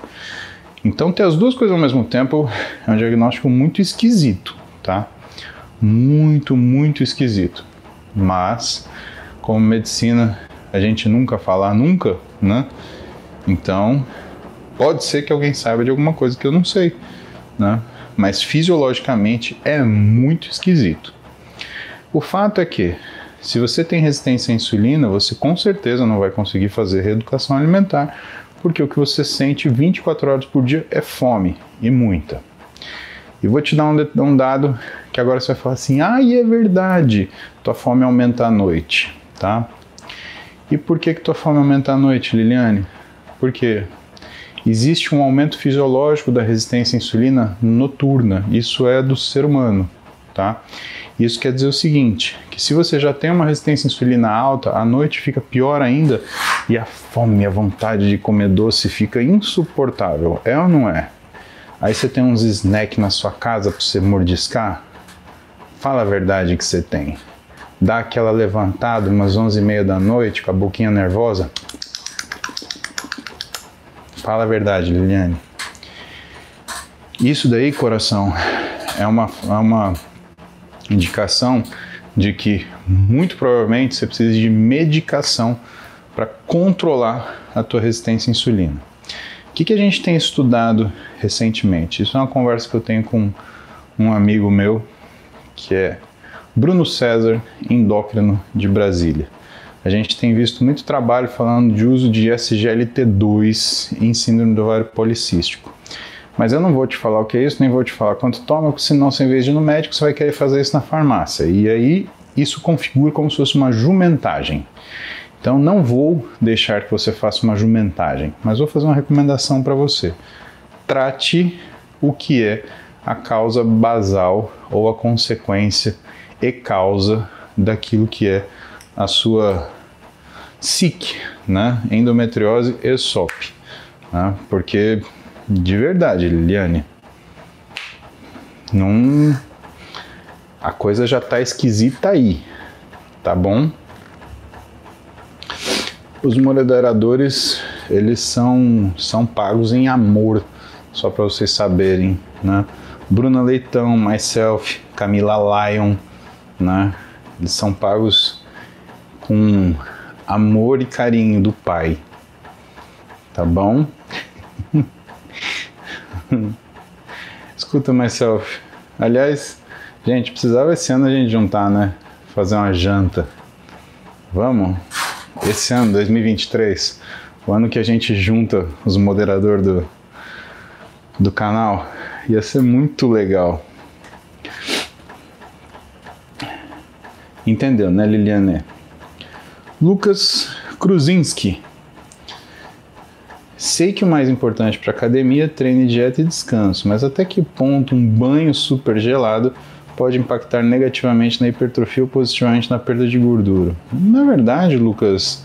Então, ter as duas coisas ao mesmo tempo é um diagnóstico muito esquisito, tá? Muito, muito esquisito. Mas, como medicina, a gente nunca fala nunca, né? Então, pode ser que alguém saiba de alguma coisa que eu não sei, né? mas fisiologicamente é muito esquisito. O fato é que, se você tem resistência à insulina, você com certeza não vai conseguir fazer reeducação alimentar, porque o que você sente 24 horas por dia é fome e muita. E vou te dar um, um dado que agora você vai falar assim: ah, e é verdade, tua fome aumenta à noite, tá? E por que, que tua fome aumenta à noite, Liliane? Porque existe um aumento fisiológico da resistência à insulina noturna, isso é do ser humano, tá? Isso quer dizer o seguinte, que se você já tem uma resistência à insulina alta, à noite fica pior ainda e a fome, a vontade de comer doce fica insuportável, é ou não é? Aí você tem uns snacks na sua casa para você mordiscar? Fala a verdade que você tem. Dá aquela levantada umas 11 e meia da noite com a boquinha nervosa. Fala a verdade, Liliane. Isso daí, coração, é uma, é uma indicação de que muito provavelmente você precisa de medicação para controlar a tua resistência à insulina. Que, que a gente tem estudado recentemente? Isso é uma conversa que eu tenho com um amigo meu que é Bruno César, endócrino de Brasília. A gente tem visto muito trabalho falando de uso de SGLT2 em síndrome do ovário policístico. Mas eu não vou te falar o que é isso, nem vou te falar quanto toma, porque senão, você, em vez de ir no médico, você vai querer fazer isso na farmácia. E aí, isso configura como se fosse uma jumentagem. Então, não vou deixar que você faça uma jumentagem, mas vou fazer uma recomendação para você. Trate o que é a causa basal ou a consequência e causa daquilo que é a sua SIC, né? endometriose e SOP. Né? Porque, de verdade, Liliane, não... a coisa já está esquisita aí, tá bom? Os moderadores, eles são, são pagos em amor, só para vocês saberem, né? Bruna Leitão, Myself, Camila Lyon, né? Eles são pagos com amor e carinho do pai. Tá bom? Escuta, Myself. Aliás, gente, precisava esse ano a gente juntar, né? Fazer uma janta. Vamos? Esse ano, 2023, o ano que a gente junta os moderadores do, do canal, ia ser muito legal. Entendeu, né, Liliane? Lucas Kruzinski. Sei que o mais importante para academia é treino, dieta e descanso, mas até que ponto um banho super gelado pode impactar negativamente na hipertrofia ou positivamente na perda de gordura? Na verdade, Lucas,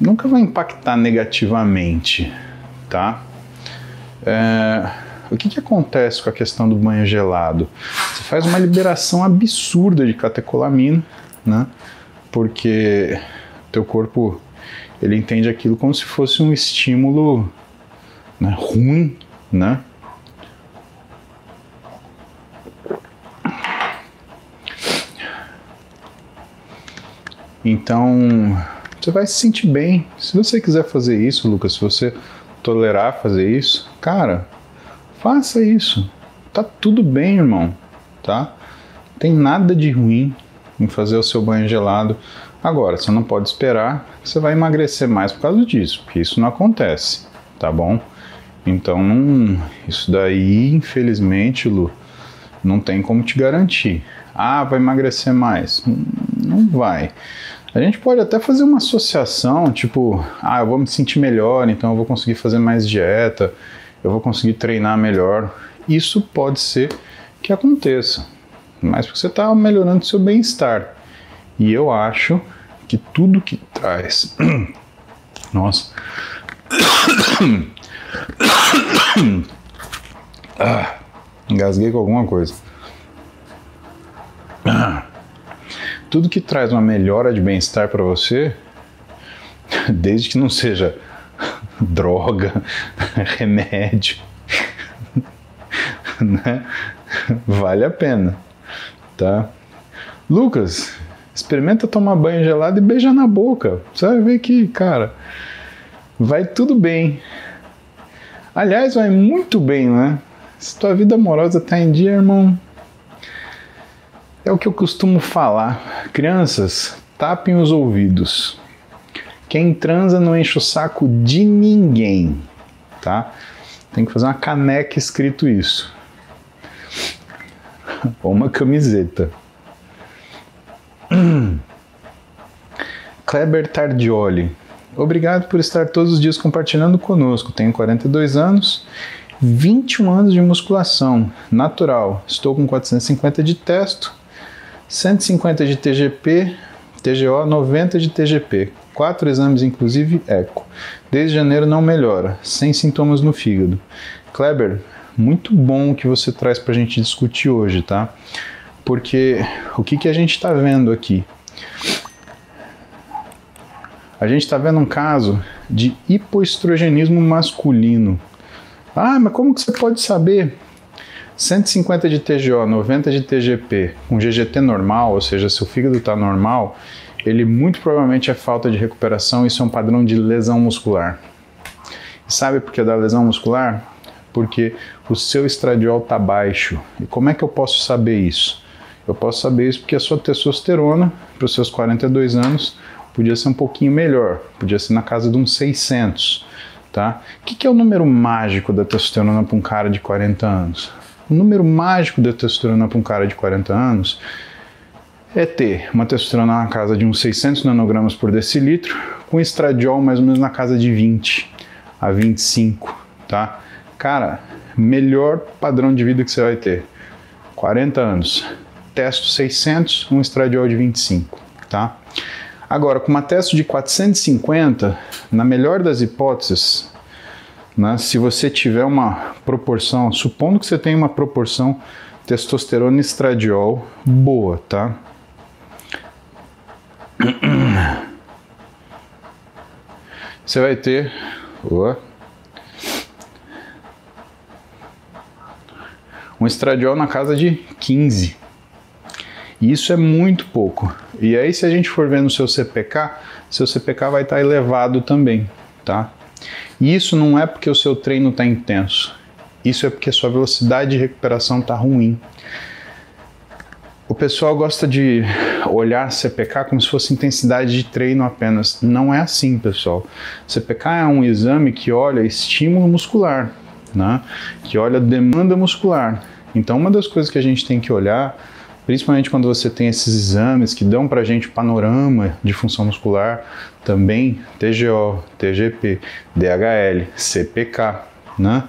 nunca vai impactar negativamente, tá? É, o que, que acontece com a questão do banho gelado? Você faz uma liberação absurda de catecolamina, né? Porque teu corpo ele entende aquilo como se fosse um estímulo né, ruim, né? Então, você vai se sentir bem. Se você quiser fazer isso, Lucas, se você tolerar fazer isso, cara, faça isso. Tá tudo bem, irmão, tá? Tem nada de ruim em fazer o seu banho gelado. Agora, você não pode esperar que você vai emagrecer mais por causa disso, porque isso não acontece, tá bom? Então, isso daí, infelizmente, Lu, não tem como te garantir. Ah, vai emagrecer mais. Não vai. A gente pode até fazer uma associação, tipo, ah, eu vou me sentir melhor, então eu vou conseguir fazer mais dieta, eu vou conseguir treinar melhor. Isso pode ser que aconteça, mas porque você está melhorando seu bem-estar. E eu acho que tudo que traz. Nossa. Ah, engasguei com alguma coisa. Tudo que traz uma melhora de bem-estar para você, desde que não seja droga, remédio, né? Vale a pena tá? Lucas, experimenta tomar banho gelado e beija na boca. Você vai ver que, cara, vai tudo bem. Aliás, vai muito bem, né? Se tua vida amorosa tá em dia, irmão, é o que eu costumo falar. Crianças, tapem os ouvidos. Quem transa não enche o saco de ninguém, tá? Tem que fazer uma caneca escrito isso. Ou uma camiseta. Kleber Tardioli. Obrigado por estar todos os dias compartilhando conosco. Tenho 42 anos, 21 anos de musculação natural. Estou com 450 de testo, 150 de TGP, TGO, 90 de TGP. Quatro exames, inclusive eco. Desde janeiro não melhora, sem sintomas no fígado. Kleber, muito bom o que você traz para a gente discutir hoje, tá? Porque o que, que a gente está vendo aqui? A gente está vendo um caso de hipoestrogenismo masculino. Ah, mas como que você pode saber? 150 de TGO, 90 de TGP, com GGT normal, ou seja, se o fígado está normal, ele muito provavelmente é falta de recuperação, isso é um padrão de lesão muscular. E sabe por que da lesão muscular? Porque o seu estradiol está baixo. E como é que eu posso saber isso? Eu posso saber isso porque a sua testosterona, para os seus 42 anos, podia ser um pouquinho melhor, podia ser na casa de uns 600. Tá? O que, que é o número mágico da testosterona para um cara de 40 anos? O número mágico da testosterona para um cara de 40 anos é ter uma testosterona na casa de uns 600 nanogramas por decilitro, com estradiol mais ou menos na casa de 20 a 25, tá? Cara, melhor padrão de vida que você vai ter. 40 anos, testo 600, um estradiol de 25, tá? Agora, com uma testo de 450, na melhor das hipóteses, né, se você tiver uma proporção, supondo que você tenha uma proporção testosterona estradiol boa, tá? Você vai ter um estradiol na casa de 15. E isso é muito pouco. E aí, se a gente for ver no seu CPK, seu CPK vai estar elevado também, tá? E isso não é porque o seu treino está intenso. Isso é porque a sua velocidade de recuperação está ruim. O pessoal gosta de olhar CPK como se fosse intensidade de treino apenas. Não é assim, pessoal. CPK é um exame que olha estímulo muscular, né? que olha demanda muscular. Então, uma das coisas que a gente tem que olhar, principalmente quando você tem esses exames que dão para a gente panorama de função muscular, também TGO, TGP, DHL, CPK, né?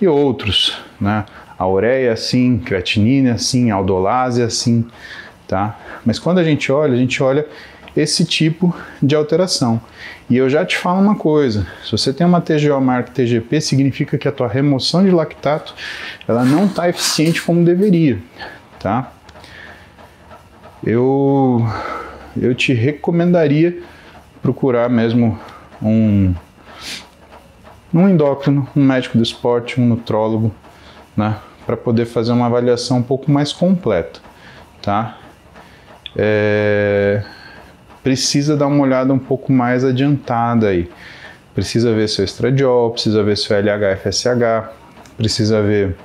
e outros, né? A ureia sim, creatinina sim, aldolase sim, tá? Mas quando a gente olha, a gente olha esse tipo de alteração. E eu já te falo uma coisa, se você tem uma TGO marca TGP, significa que a tua remoção de lactato, ela não está eficiente como deveria, tá? Eu, eu te recomendaria procurar mesmo um, um endócrino, um médico do esporte, um nutrólogo, né? para poder fazer uma avaliação um pouco mais completa, tá? É, precisa dar uma olhada um pouco mais adiantada aí. Precisa ver seu estradiol, precisa ver seu LH-FSH, precisa ver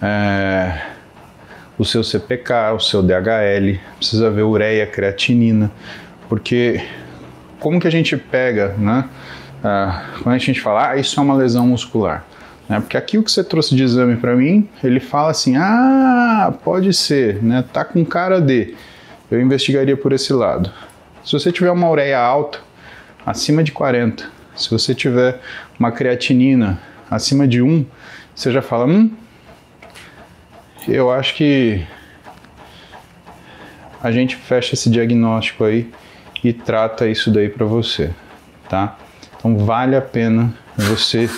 é, o seu CPK, o seu DHL, precisa ver ureia, creatinina, porque como que a gente pega, né? Ah, quando a gente fala, ah, isso é uma lesão muscular. Né? Porque aqui o que você trouxe de exame para mim, ele fala assim: ah, pode ser, né? tá com cara de. Eu investigaria por esse lado. Se você tiver uma ureia alta, acima de 40, se você tiver uma creatinina acima de 1, você já fala: hum, eu acho que a gente fecha esse diagnóstico aí e trata isso daí para você, tá? Então vale a pena você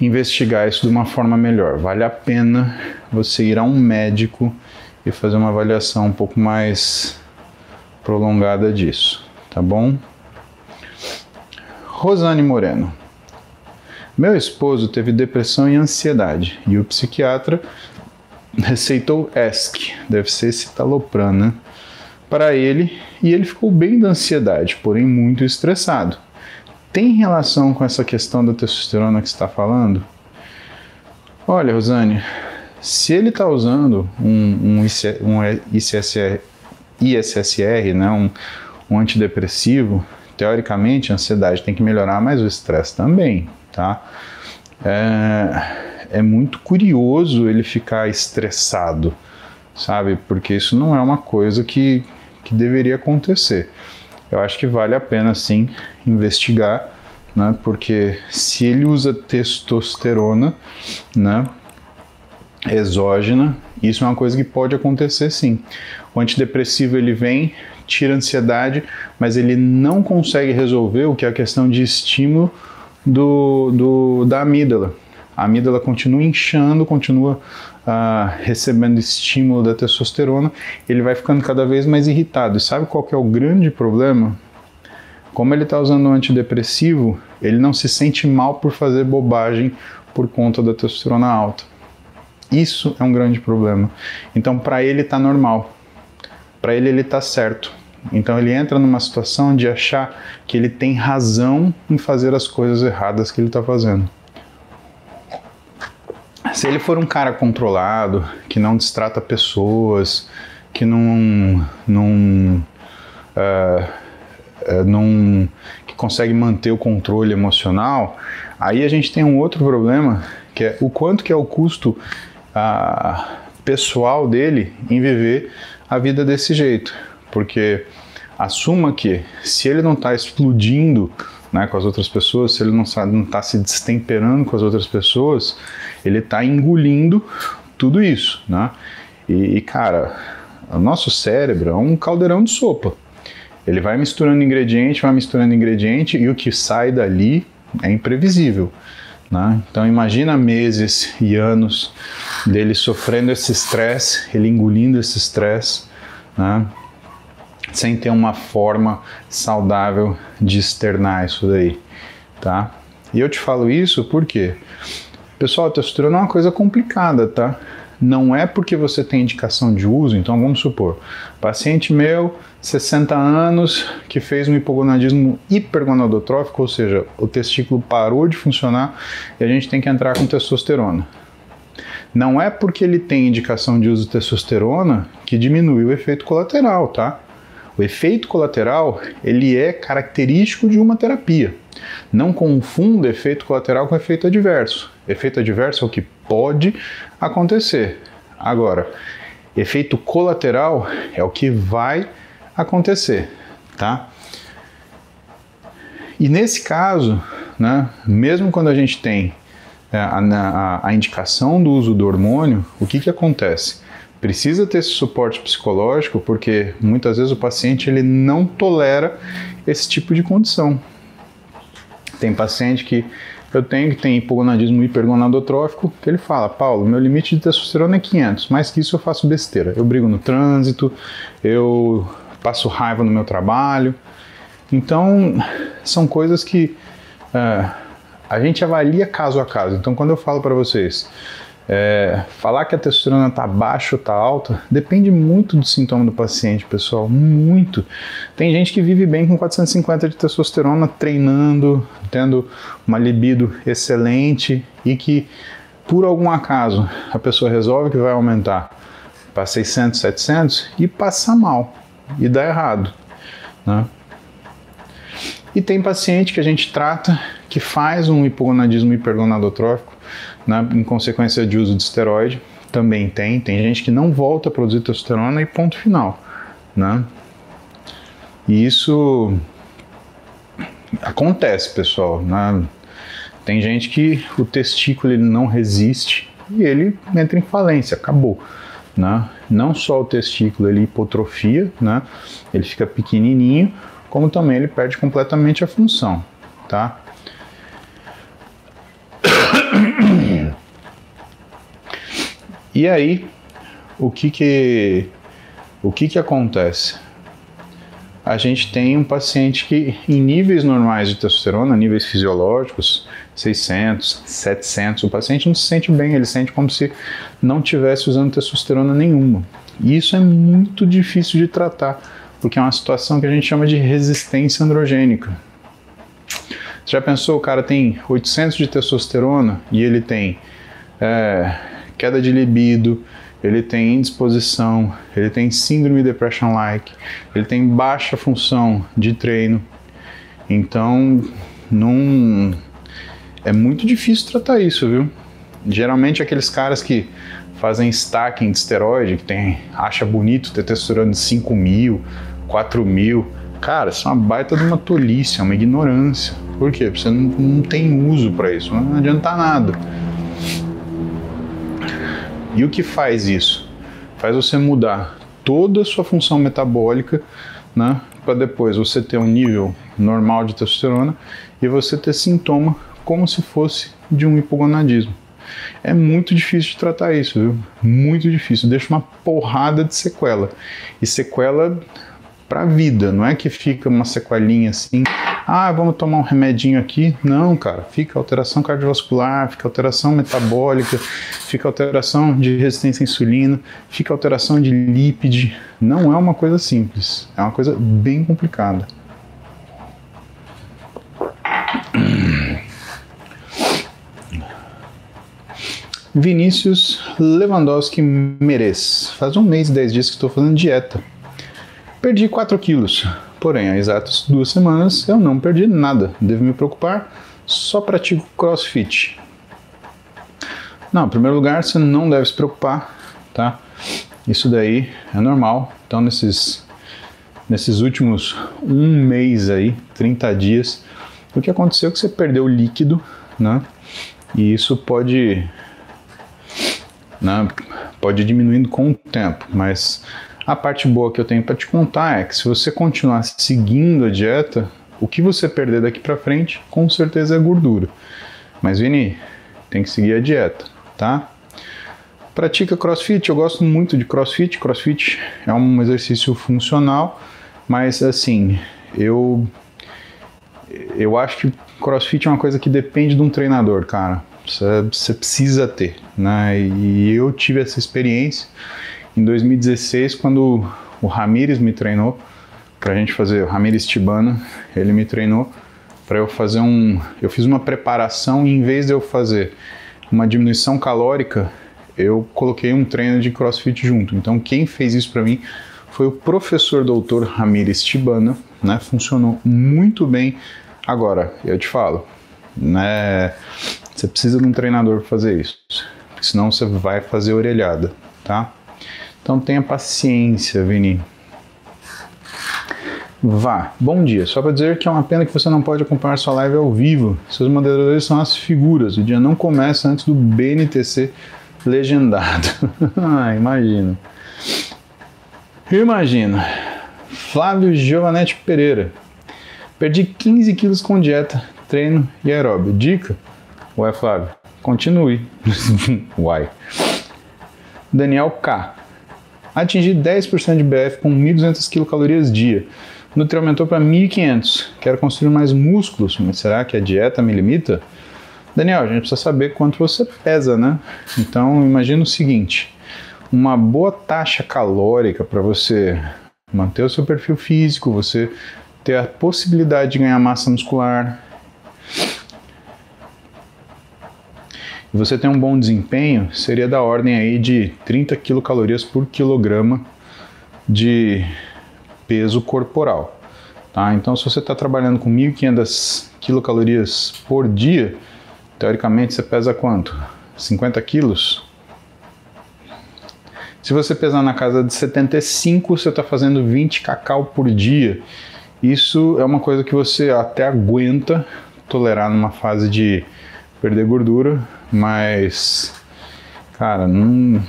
investigar isso de uma forma melhor. Vale a pena você ir a um médico e fazer uma avaliação um pouco mais prolongada disso, tá bom? Rosane Moreno. Meu esposo teve depressão e ansiedade e o psiquiatra receitou ESC, deve ser citalopram, né? Para ele e ele ficou bem da ansiedade, porém muito estressado tem relação com essa questão da testosterona que está falando? Olha, Rosane, se ele está usando um, um, IC, um ICSR, ISSR, né, um, um antidepressivo, teoricamente a ansiedade tem que melhorar, mas o estresse também, tá? É, é muito curioso ele ficar estressado, sabe? Porque isso não é uma coisa que, que deveria acontecer. Eu acho que vale a pena sim investigar, né? Porque se ele usa testosterona, né? Exógena, isso é uma coisa que pode acontecer sim. O antidepressivo ele vem, tira ansiedade, mas ele não consegue resolver o que é a questão de estímulo do, do da amígdala. A amígdala continua inchando, continua uh, recebendo estímulo da testosterona, ele vai ficando cada vez mais irritado. E sabe qual que é o grande problema? Como ele está usando um antidepressivo, ele não se sente mal por fazer bobagem por conta da testosterona alta. Isso é um grande problema. Então, para ele está normal. Para ele, ele está certo. Então, ele entra numa situação de achar que ele tem razão em fazer as coisas erradas que ele está fazendo. Se ele for um cara controlado, que não distrata pessoas, que não, não, uh, uh, não que consegue manter o controle emocional, aí a gente tem um outro problema que é o quanto que é o custo pessoal dele em viver a vida desse jeito. Porque assuma que se ele não está explodindo né, com as outras pessoas, se ele não está se destemperando com as outras pessoas, ele está engolindo tudo isso. Né? E, cara, o nosso cérebro é um caldeirão de sopa. Ele vai misturando ingrediente, vai misturando ingrediente e o que sai dali é imprevisível. Né? Então imagina meses e anos dele sofrendo esse estresse, ele engolindo esse estresse, né? sem ter uma forma saudável de externar isso daí, tá? E eu te falo isso porque, pessoal, a testosterona é uma coisa complicada, tá? Não é porque você tem indicação de uso, então vamos supor, paciente meu, 60 anos, que fez um hipogonadismo hipergonadotrófico, ou seja, o testículo parou de funcionar e a gente tem que entrar com testosterona. Não é porque ele tem indicação de uso de testosterona que diminui o efeito colateral, tá? O efeito colateral, ele é característico de uma terapia. Não confunda efeito colateral com efeito adverso. Efeito adverso é o que pode acontecer. Agora, efeito colateral é o que vai acontecer, tá? E nesse caso, né, mesmo quando a gente tem é, a, a, a indicação do uso do hormônio, o que, que acontece? Precisa ter esse suporte psicológico porque muitas vezes o paciente ele não tolera esse tipo de condição. Tem paciente que eu tenho que tem hipogonadismo hipergonadotrófico, que ele fala, Paulo, meu limite de testosterona é 500, mais que isso eu faço besteira. Eu brigo no trânsito, eu passo raiva no meu trabalho. Então, são coisas que uh, a gente avalia caso a caso. Então, quando eu falo para vocês, é, falar que a testosterona está baixa ou está alta depende muito do sintoma do paciente, pessoal, muito. Tem gente que vive bem com 450 de testosterona, treinando, tendo uma libido excelente e que, por algum acaso, a pessoa resolve que vai aumentar para 600, 700 e passa mal e dá errado. Né? E tem paciente que a gente trata que faz um hipogonadismo hipergonadotrófico né, em consequência de uso de esteroide. Também tem. Tem gente que não volta a produzir testosterona e ponto final. Né? E isso acontece, pessoal. Né? Tem gente que o testículo ele não resiste e ele entra em falência, acabou. Né? Não só o testículo ele hipotrofia, né? ele fica pequenininho, como também ele perde completamente a função. Tá? E aí, o que que, o que, que acontece? A gente tem um paciente que, em níveis normais de testosterona, níveis fisiológicos, 600, 700, o paciente não se sente bem, ele sente como se não tivesse usando testosterona nenhuma. E isso é muito difícil de tratar, porque é uma situação que a gente chama de resistência androgênica. Já pensou, o cara tem 800 de testosterona e ele tem é, queda de libido, ele tem indisposição, ele tem síndrome depression-like, ele tem baixa função de treino. Então, não é muito difícil tratar isso, viu? Geralmente aqueles caras que fazem stacking de esteroide, que tem, acha bonito ter testosterona de 5 mil, 4 mil. Cara, isso é uma baita de uma tolice, é uma ignorância. Por quê? Porque você não, não tem uso para isso, não adianta nada. E o que faz isso? Faz você mudar toda a sua função metabólica, né, para depois você ter um nível normal de testosterona e você ter sintoma como se fosse de um hipogonadismo. É muito difícil de tratar isso, viu? Muito difícil. Deixa uma porrada de sequela. E sequela para a vida, não é que fica uma sequelinha assim, ah, vamos tomar um remedinho aqui. Não, cara, fica alteração cardiovascular, fica alteração metabólica, fica alteração de resistência à insulina, fica alteração de lípide. Não é uma coisa simples, é uma coisa bem complicada. Vinícius Lewandowski Meres. Faz um mês e dez dias que estou fazendo dieta. Perdi 4 quilos, porém há exatas duas semanas eu não perdi nada. Devo me preocupar? Só pratico crossfit. Não, em primeiro lugar, você não deve se preocupar, tá? Isso daí é normal. Então, nesses, nesses últimos um mês aí, 30 dias, o que aconteceu é que você perdeu líquido, né? E isso pode né? Pode diminuindo com o tempo, mas a parte boa que eu tenho para te contar é que se você continuar seguindo a dieta, o que você perder daqui para frente, com certeza é gordura. Mas Vini, tem que seguir a dieta, tá? Pratica CrossFit, eu gosto muito de CrossFit. CrossFit é um exercício funcional, mas assim, eu eu acho que CrossFit é uma coisa que depende de um treinador, cara. Você precisa ter, né? E eu tive essa experiência em 2016 quando o Ramires me treinou para a gente fazer, o Ramires Tibana, ele me treinou para eu fazer um, eu fiz uma preparação e em vez de eu fazer uma diminuição calórica, eu coloquei um treino de CrossFit junto. Então quem fez isso para mim foi o professor doutor Ramires Tibana, né? Funcionou muito bem. Agora, eu te falo, né? Você precisa de um treinador para fazer isso, senão você vai fazer orelhada, tá? Então tenha paciência, Vini. Vá. Bom dia. Só para dizer que é uma pena que você não pode acompanhar sua live ao vivo. Seus moderadores são as figuras. O dia não começa antes do BNTC legendado. ah, imagina. Imagina. Flávio Giovanetti Pereira. Perdi 15 quilos com dieta, treino e aeróbio. Dica: Ué, Flávio, continue. Uai. Daniel K. Atingi 10% de BF com 1.200 kcal dia. Nutri aumentou para 1.500. Quero construir mais músculos, mas será que a dieta me limita? Daniel, a gente precisa saber quanto você pesa, né? Então, imagina o seguinte: uma boa taxa calórica para você manter o seu perfil físico, você ter a possibilidade de ganhar massa muscular, e você tem um bom desempenho, seria da ordem aí de 30 quilocalorias por quilograma de peso corporal. Tá? Então, se você está trabalhando com 1.500 quilocalorias por dia, teoricamente você pesa quanto? 50 quilos? Se você pesar na casa de 75, você está fazendo 20 cacau por dia. Isso é uma coisa que você até aguenta tolerar numa fase de perder gordura, mas, cara, não,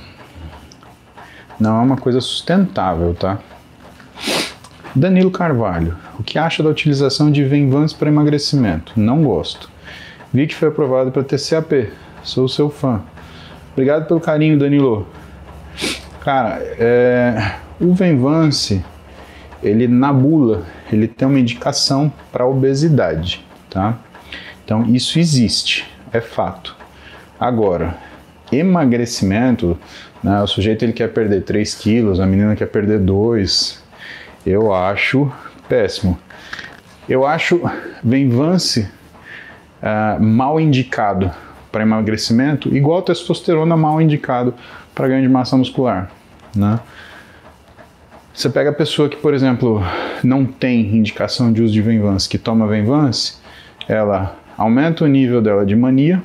não é uma coisa sustentável, tá? Danilo Carvalho, o que acha da utilização de Venvance para emagrecimento? Não gosto. Vi que foi aprovado para TCAP, sou seu fã. Obrigado pelo carinho, Danilo. Cara, é, o Venvance, ele na bula, ele tem uma indicação para obesidade, tá? Então isso existe, é fato. Agora, emagrecimento, né, o sujeito ele quer perder 3 quilos, a menina quer perder 2, eu acho péssimo. Eu acho Venvance uh, mal indicado para emagrecimento, igual testosterona mal indicado para ganho de massa muscular, né? Você pega a pessoa que, por exemplo, não tem indicação de uso de Venvance, que toma Venvance, ela aumenta o nível dela de mania,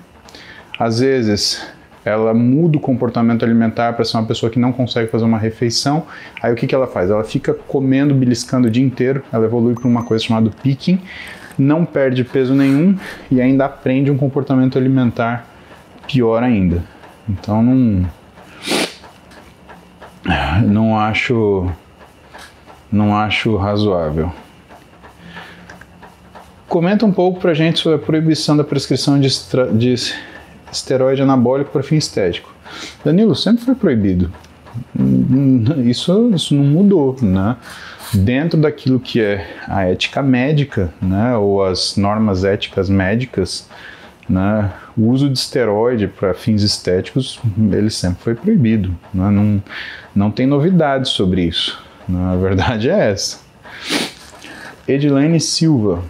às vezes ela muda o comportamento alimentar para ser uma pessoa que não consegue fazer uma refeição. Aí o que, que ela faz? Ela fica comendo, beliscando o dia inteiro, ela evolui para uma coisa chamada picking, não perde peso nenhum e ainda aprende um comportamento alimentar pior ainda. Então não não acho não acho razoável. Comenta um pouco pra gente sobre a proibição da prescrição de, de esteroide anabólico para fim estético. Danilo, sempre foi proibido. Isso, isso não mudou, né? Dentro daquilo que é a ética médica, né, ou as normas éticas médicas, né, o uso de esteroide para fins estéticos, ele sempre foi proibido. Né? Não, não tem novidades sobre isso. Né? A verdade é essa. Edilene Silva,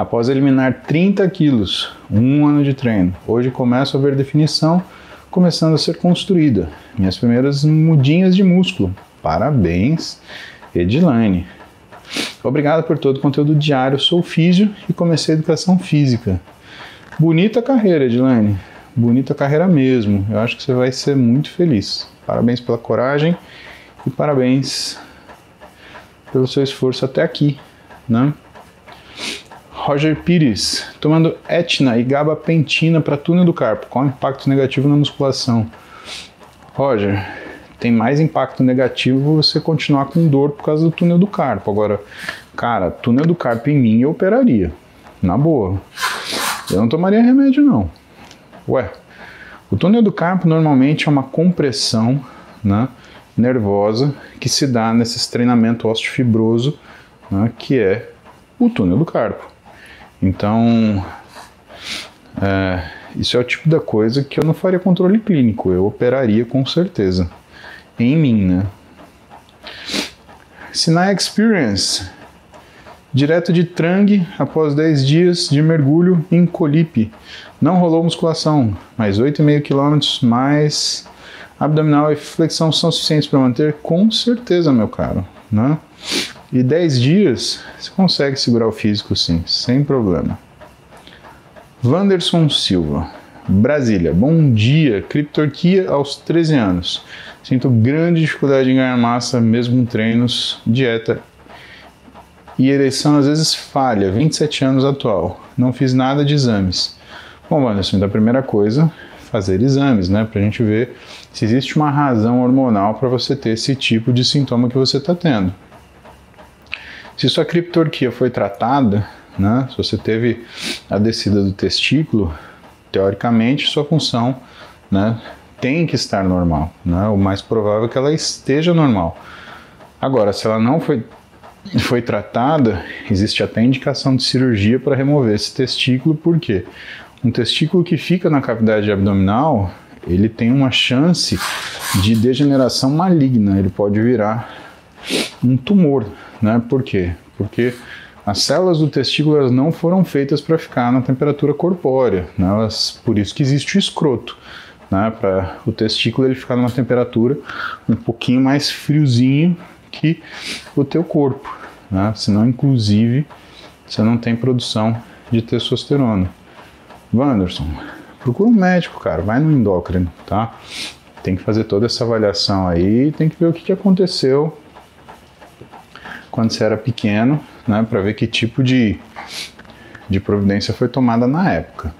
Após eliminar 30 quilos, um ano de treino, hoje começo a ver definição começando a ser construída. Minhas primeiras mudinhas de músculo. Parabéns, Edilane. Obrigado por todo o conteúdo diário. Sou físio e comecei educação física. Bonita carreira, Edilane. Bonita carreira mesmo. Eu acho que você vai ser muito feliz. Parabéns pela coragem e parabéns pelo seu esforço até aqui, né? Roger Pires, tomando etna e gabapentina para túnel do carpo. Qual impacto negativo na musculação? Roger, tem mais impacto negativo você continuar com dor por causa do túnel do carpo. Agora, cara, túnel do carpo em mim eu operaria. Na boa. Eu não tomaria remédio, não. Ué, o túnel do carpo normalmente é uma compressão né, nervosa que se dá nesse treinamento osteofibroso, né, que é o túnel do carpo. Então, é, isso é o tipo da coisa que eu não faria controle clínico, eu operaria com certeza. Em mim, né? Sinai Experience. Direto de Trang, após 10 dias de mergulho em Colipe. Não rolou musculação, mas 8,5 km mais abdominal e flexão são suficientes para manter? Com certeza, meu caro. Né? E 10 dias você consegue segurar o físico sim, sem problema. Wanderson Silva, Brasília. Bom dia, criptorquia aos 13 anos. Sinto grande dificuldade em ganhar massa, mesmo com treinos, dieta e ereção às vezes falha. 27 anos atual. Não fiz nada de exames. Bom, Wanderson, então a primeira coisa, fazer exames, né? Pra gente ver se existe uma razão hormonal para você ter esse tipo de sintoma que você está tendo. Se sua criptorquia foi tratada, né, se você teve a descida do testículo, teoricamente sua função né, tem que estar normal. Né? O mais provável é que ela esteja normal. Agora, se ela não foi, foi tratada, existe até indicação de cirurgia para remover esse testículo, por quê? Um testículo que fica na cavidade abdominal, ele tem uma chance de degeneração maligna, ele pode virar um tumor. Né? Por quê? Porque as células do testículo elas não foram feitas para ficar na temperatura corpórea, né? elas, por isso que existe o escroto, né? para o testículo ele ficar numa temperatura um pouquinho mais friozinho que o teu corpo, né? senão inclusive você não tem produção de testosterona. Wanderson, procura um médico, cara, vai no endócrino, tá? Tem que fazer toda essa avaliação aí, tem que ver o que, que aconteceu quando você era pequeno, né, para ver que tipo de, de providência foi tomada na época.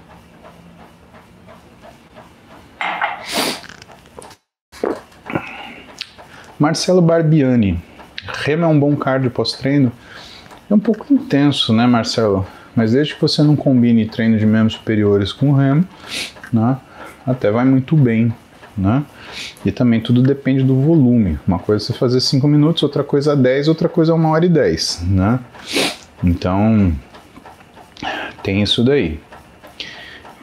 Marcelo Barbiani, remo é um bom cardio pós-treino? É um pouco intenso, né, Marcelo? Mas desde que você não combine treino de membros superiores com remo, né, até vai muito bem né? E também tudo depende do volume. Uma coisa é você fazer 5 minutos, outra coisa 10, outra coisa 1 hora e 10, né? Então, tem isso daí.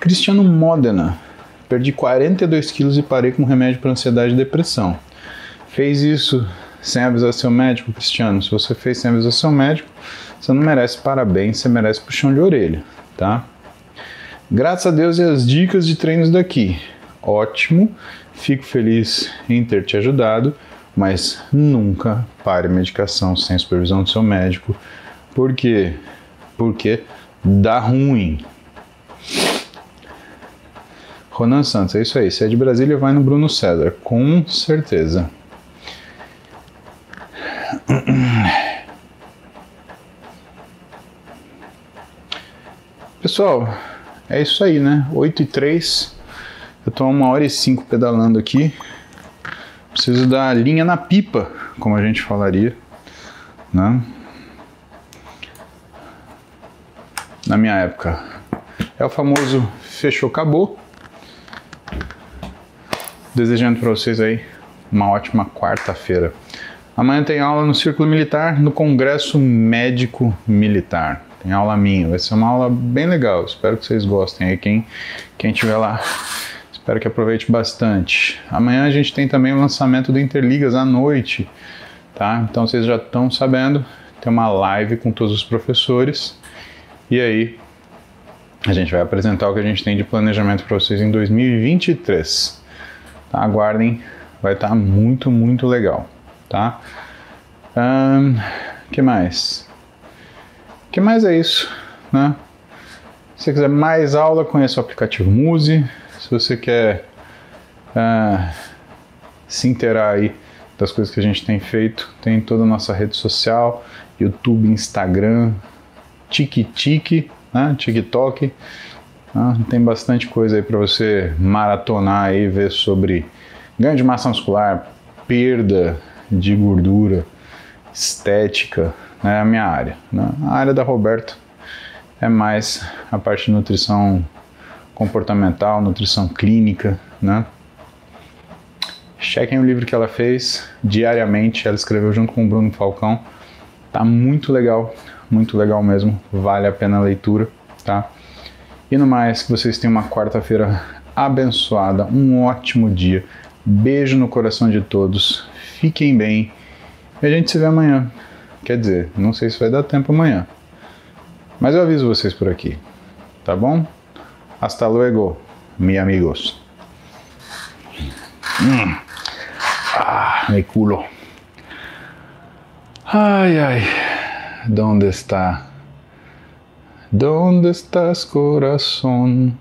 Cristiano Modena. Perdi 42 quilos e parei com remédio para ansiedade e depressão. Fez isso sem avisar seu médico, Cristiano? Se você fez sem avisar seu médico, você não merece parabéns, você merece puxão de orelha, tá? Graças a Deus e as dicas de treinos daqui. Ótimo, fico feliz em ter te ajudado, mas nunca pare medicação sem supervisão do seu médico. Por quê? Porque dá ruim. Ronan Santos, é isso aí. Se é de Brasília, vai no Bruno César, com certeza. Pessoal, é isso aí, né? 8 e 3. Eu tô uma hora e 5 pedalando aqui. Preciso dar linha na pipa, como a gente falaria, né? Na minha época. É o famoso fechou, acabou. Desejando para vocês aí uma ótima quarta-feira. Amanhã tem aula no Círculo Militar, no Congresso Médico Militar. Tem aula minha, vai ser uma aula bem legal. Espero que vocês gostem aí, quem, quem estiver lá. Espero que aproveite bastante. Amanhã a gente tem também o lançamento do Interligas à noite, tá? Então vocês já estão sabendo, tem uma live com todos os professores. E aí a gente vai apresentar o que a gente tem de planejamento para vocês em 2023. Tá? Aguardem, vai estar tá muito, muito legal, tá? Um, que mais? que mais é isso, né? Se você quiser mais aula, conheça o aplicativo Muse. Se você quer uh, se inteirar aí das coisas que a gente tem feito, tem toda a nossa rede social, YouTube, Instagram, TikTok, né? TikTok. Né? Tem bastante coisa aí para você maratonar e ver sobre ganho de massa muscular, perda de gordura, estética, é a minha área. Né? A área da Roberta é mais a parte de nutrição comportamental, nutrição clínica, né? Chequem o livro que ela fez diariamente, ela escreveu junto com o Bruno Falcão. Tá muito legal, muito legal mesmo, vale a pena a leitura, tá? E no mais, que vocês tenham uma quarta-feira abençoada, um ótimo dia. Beijo no coração de todos. Fiquem bem. E a gente se vê amanhã. Quer dizer, não sei se vai dar tempo amanhã. Mas eu aviso vocês por aqui. Tá bom? Hasta luego, mi amigos. Hum. Ah, mi culo. Ai, ai. ¿Dónde está? ¿Dónde estás, corazón?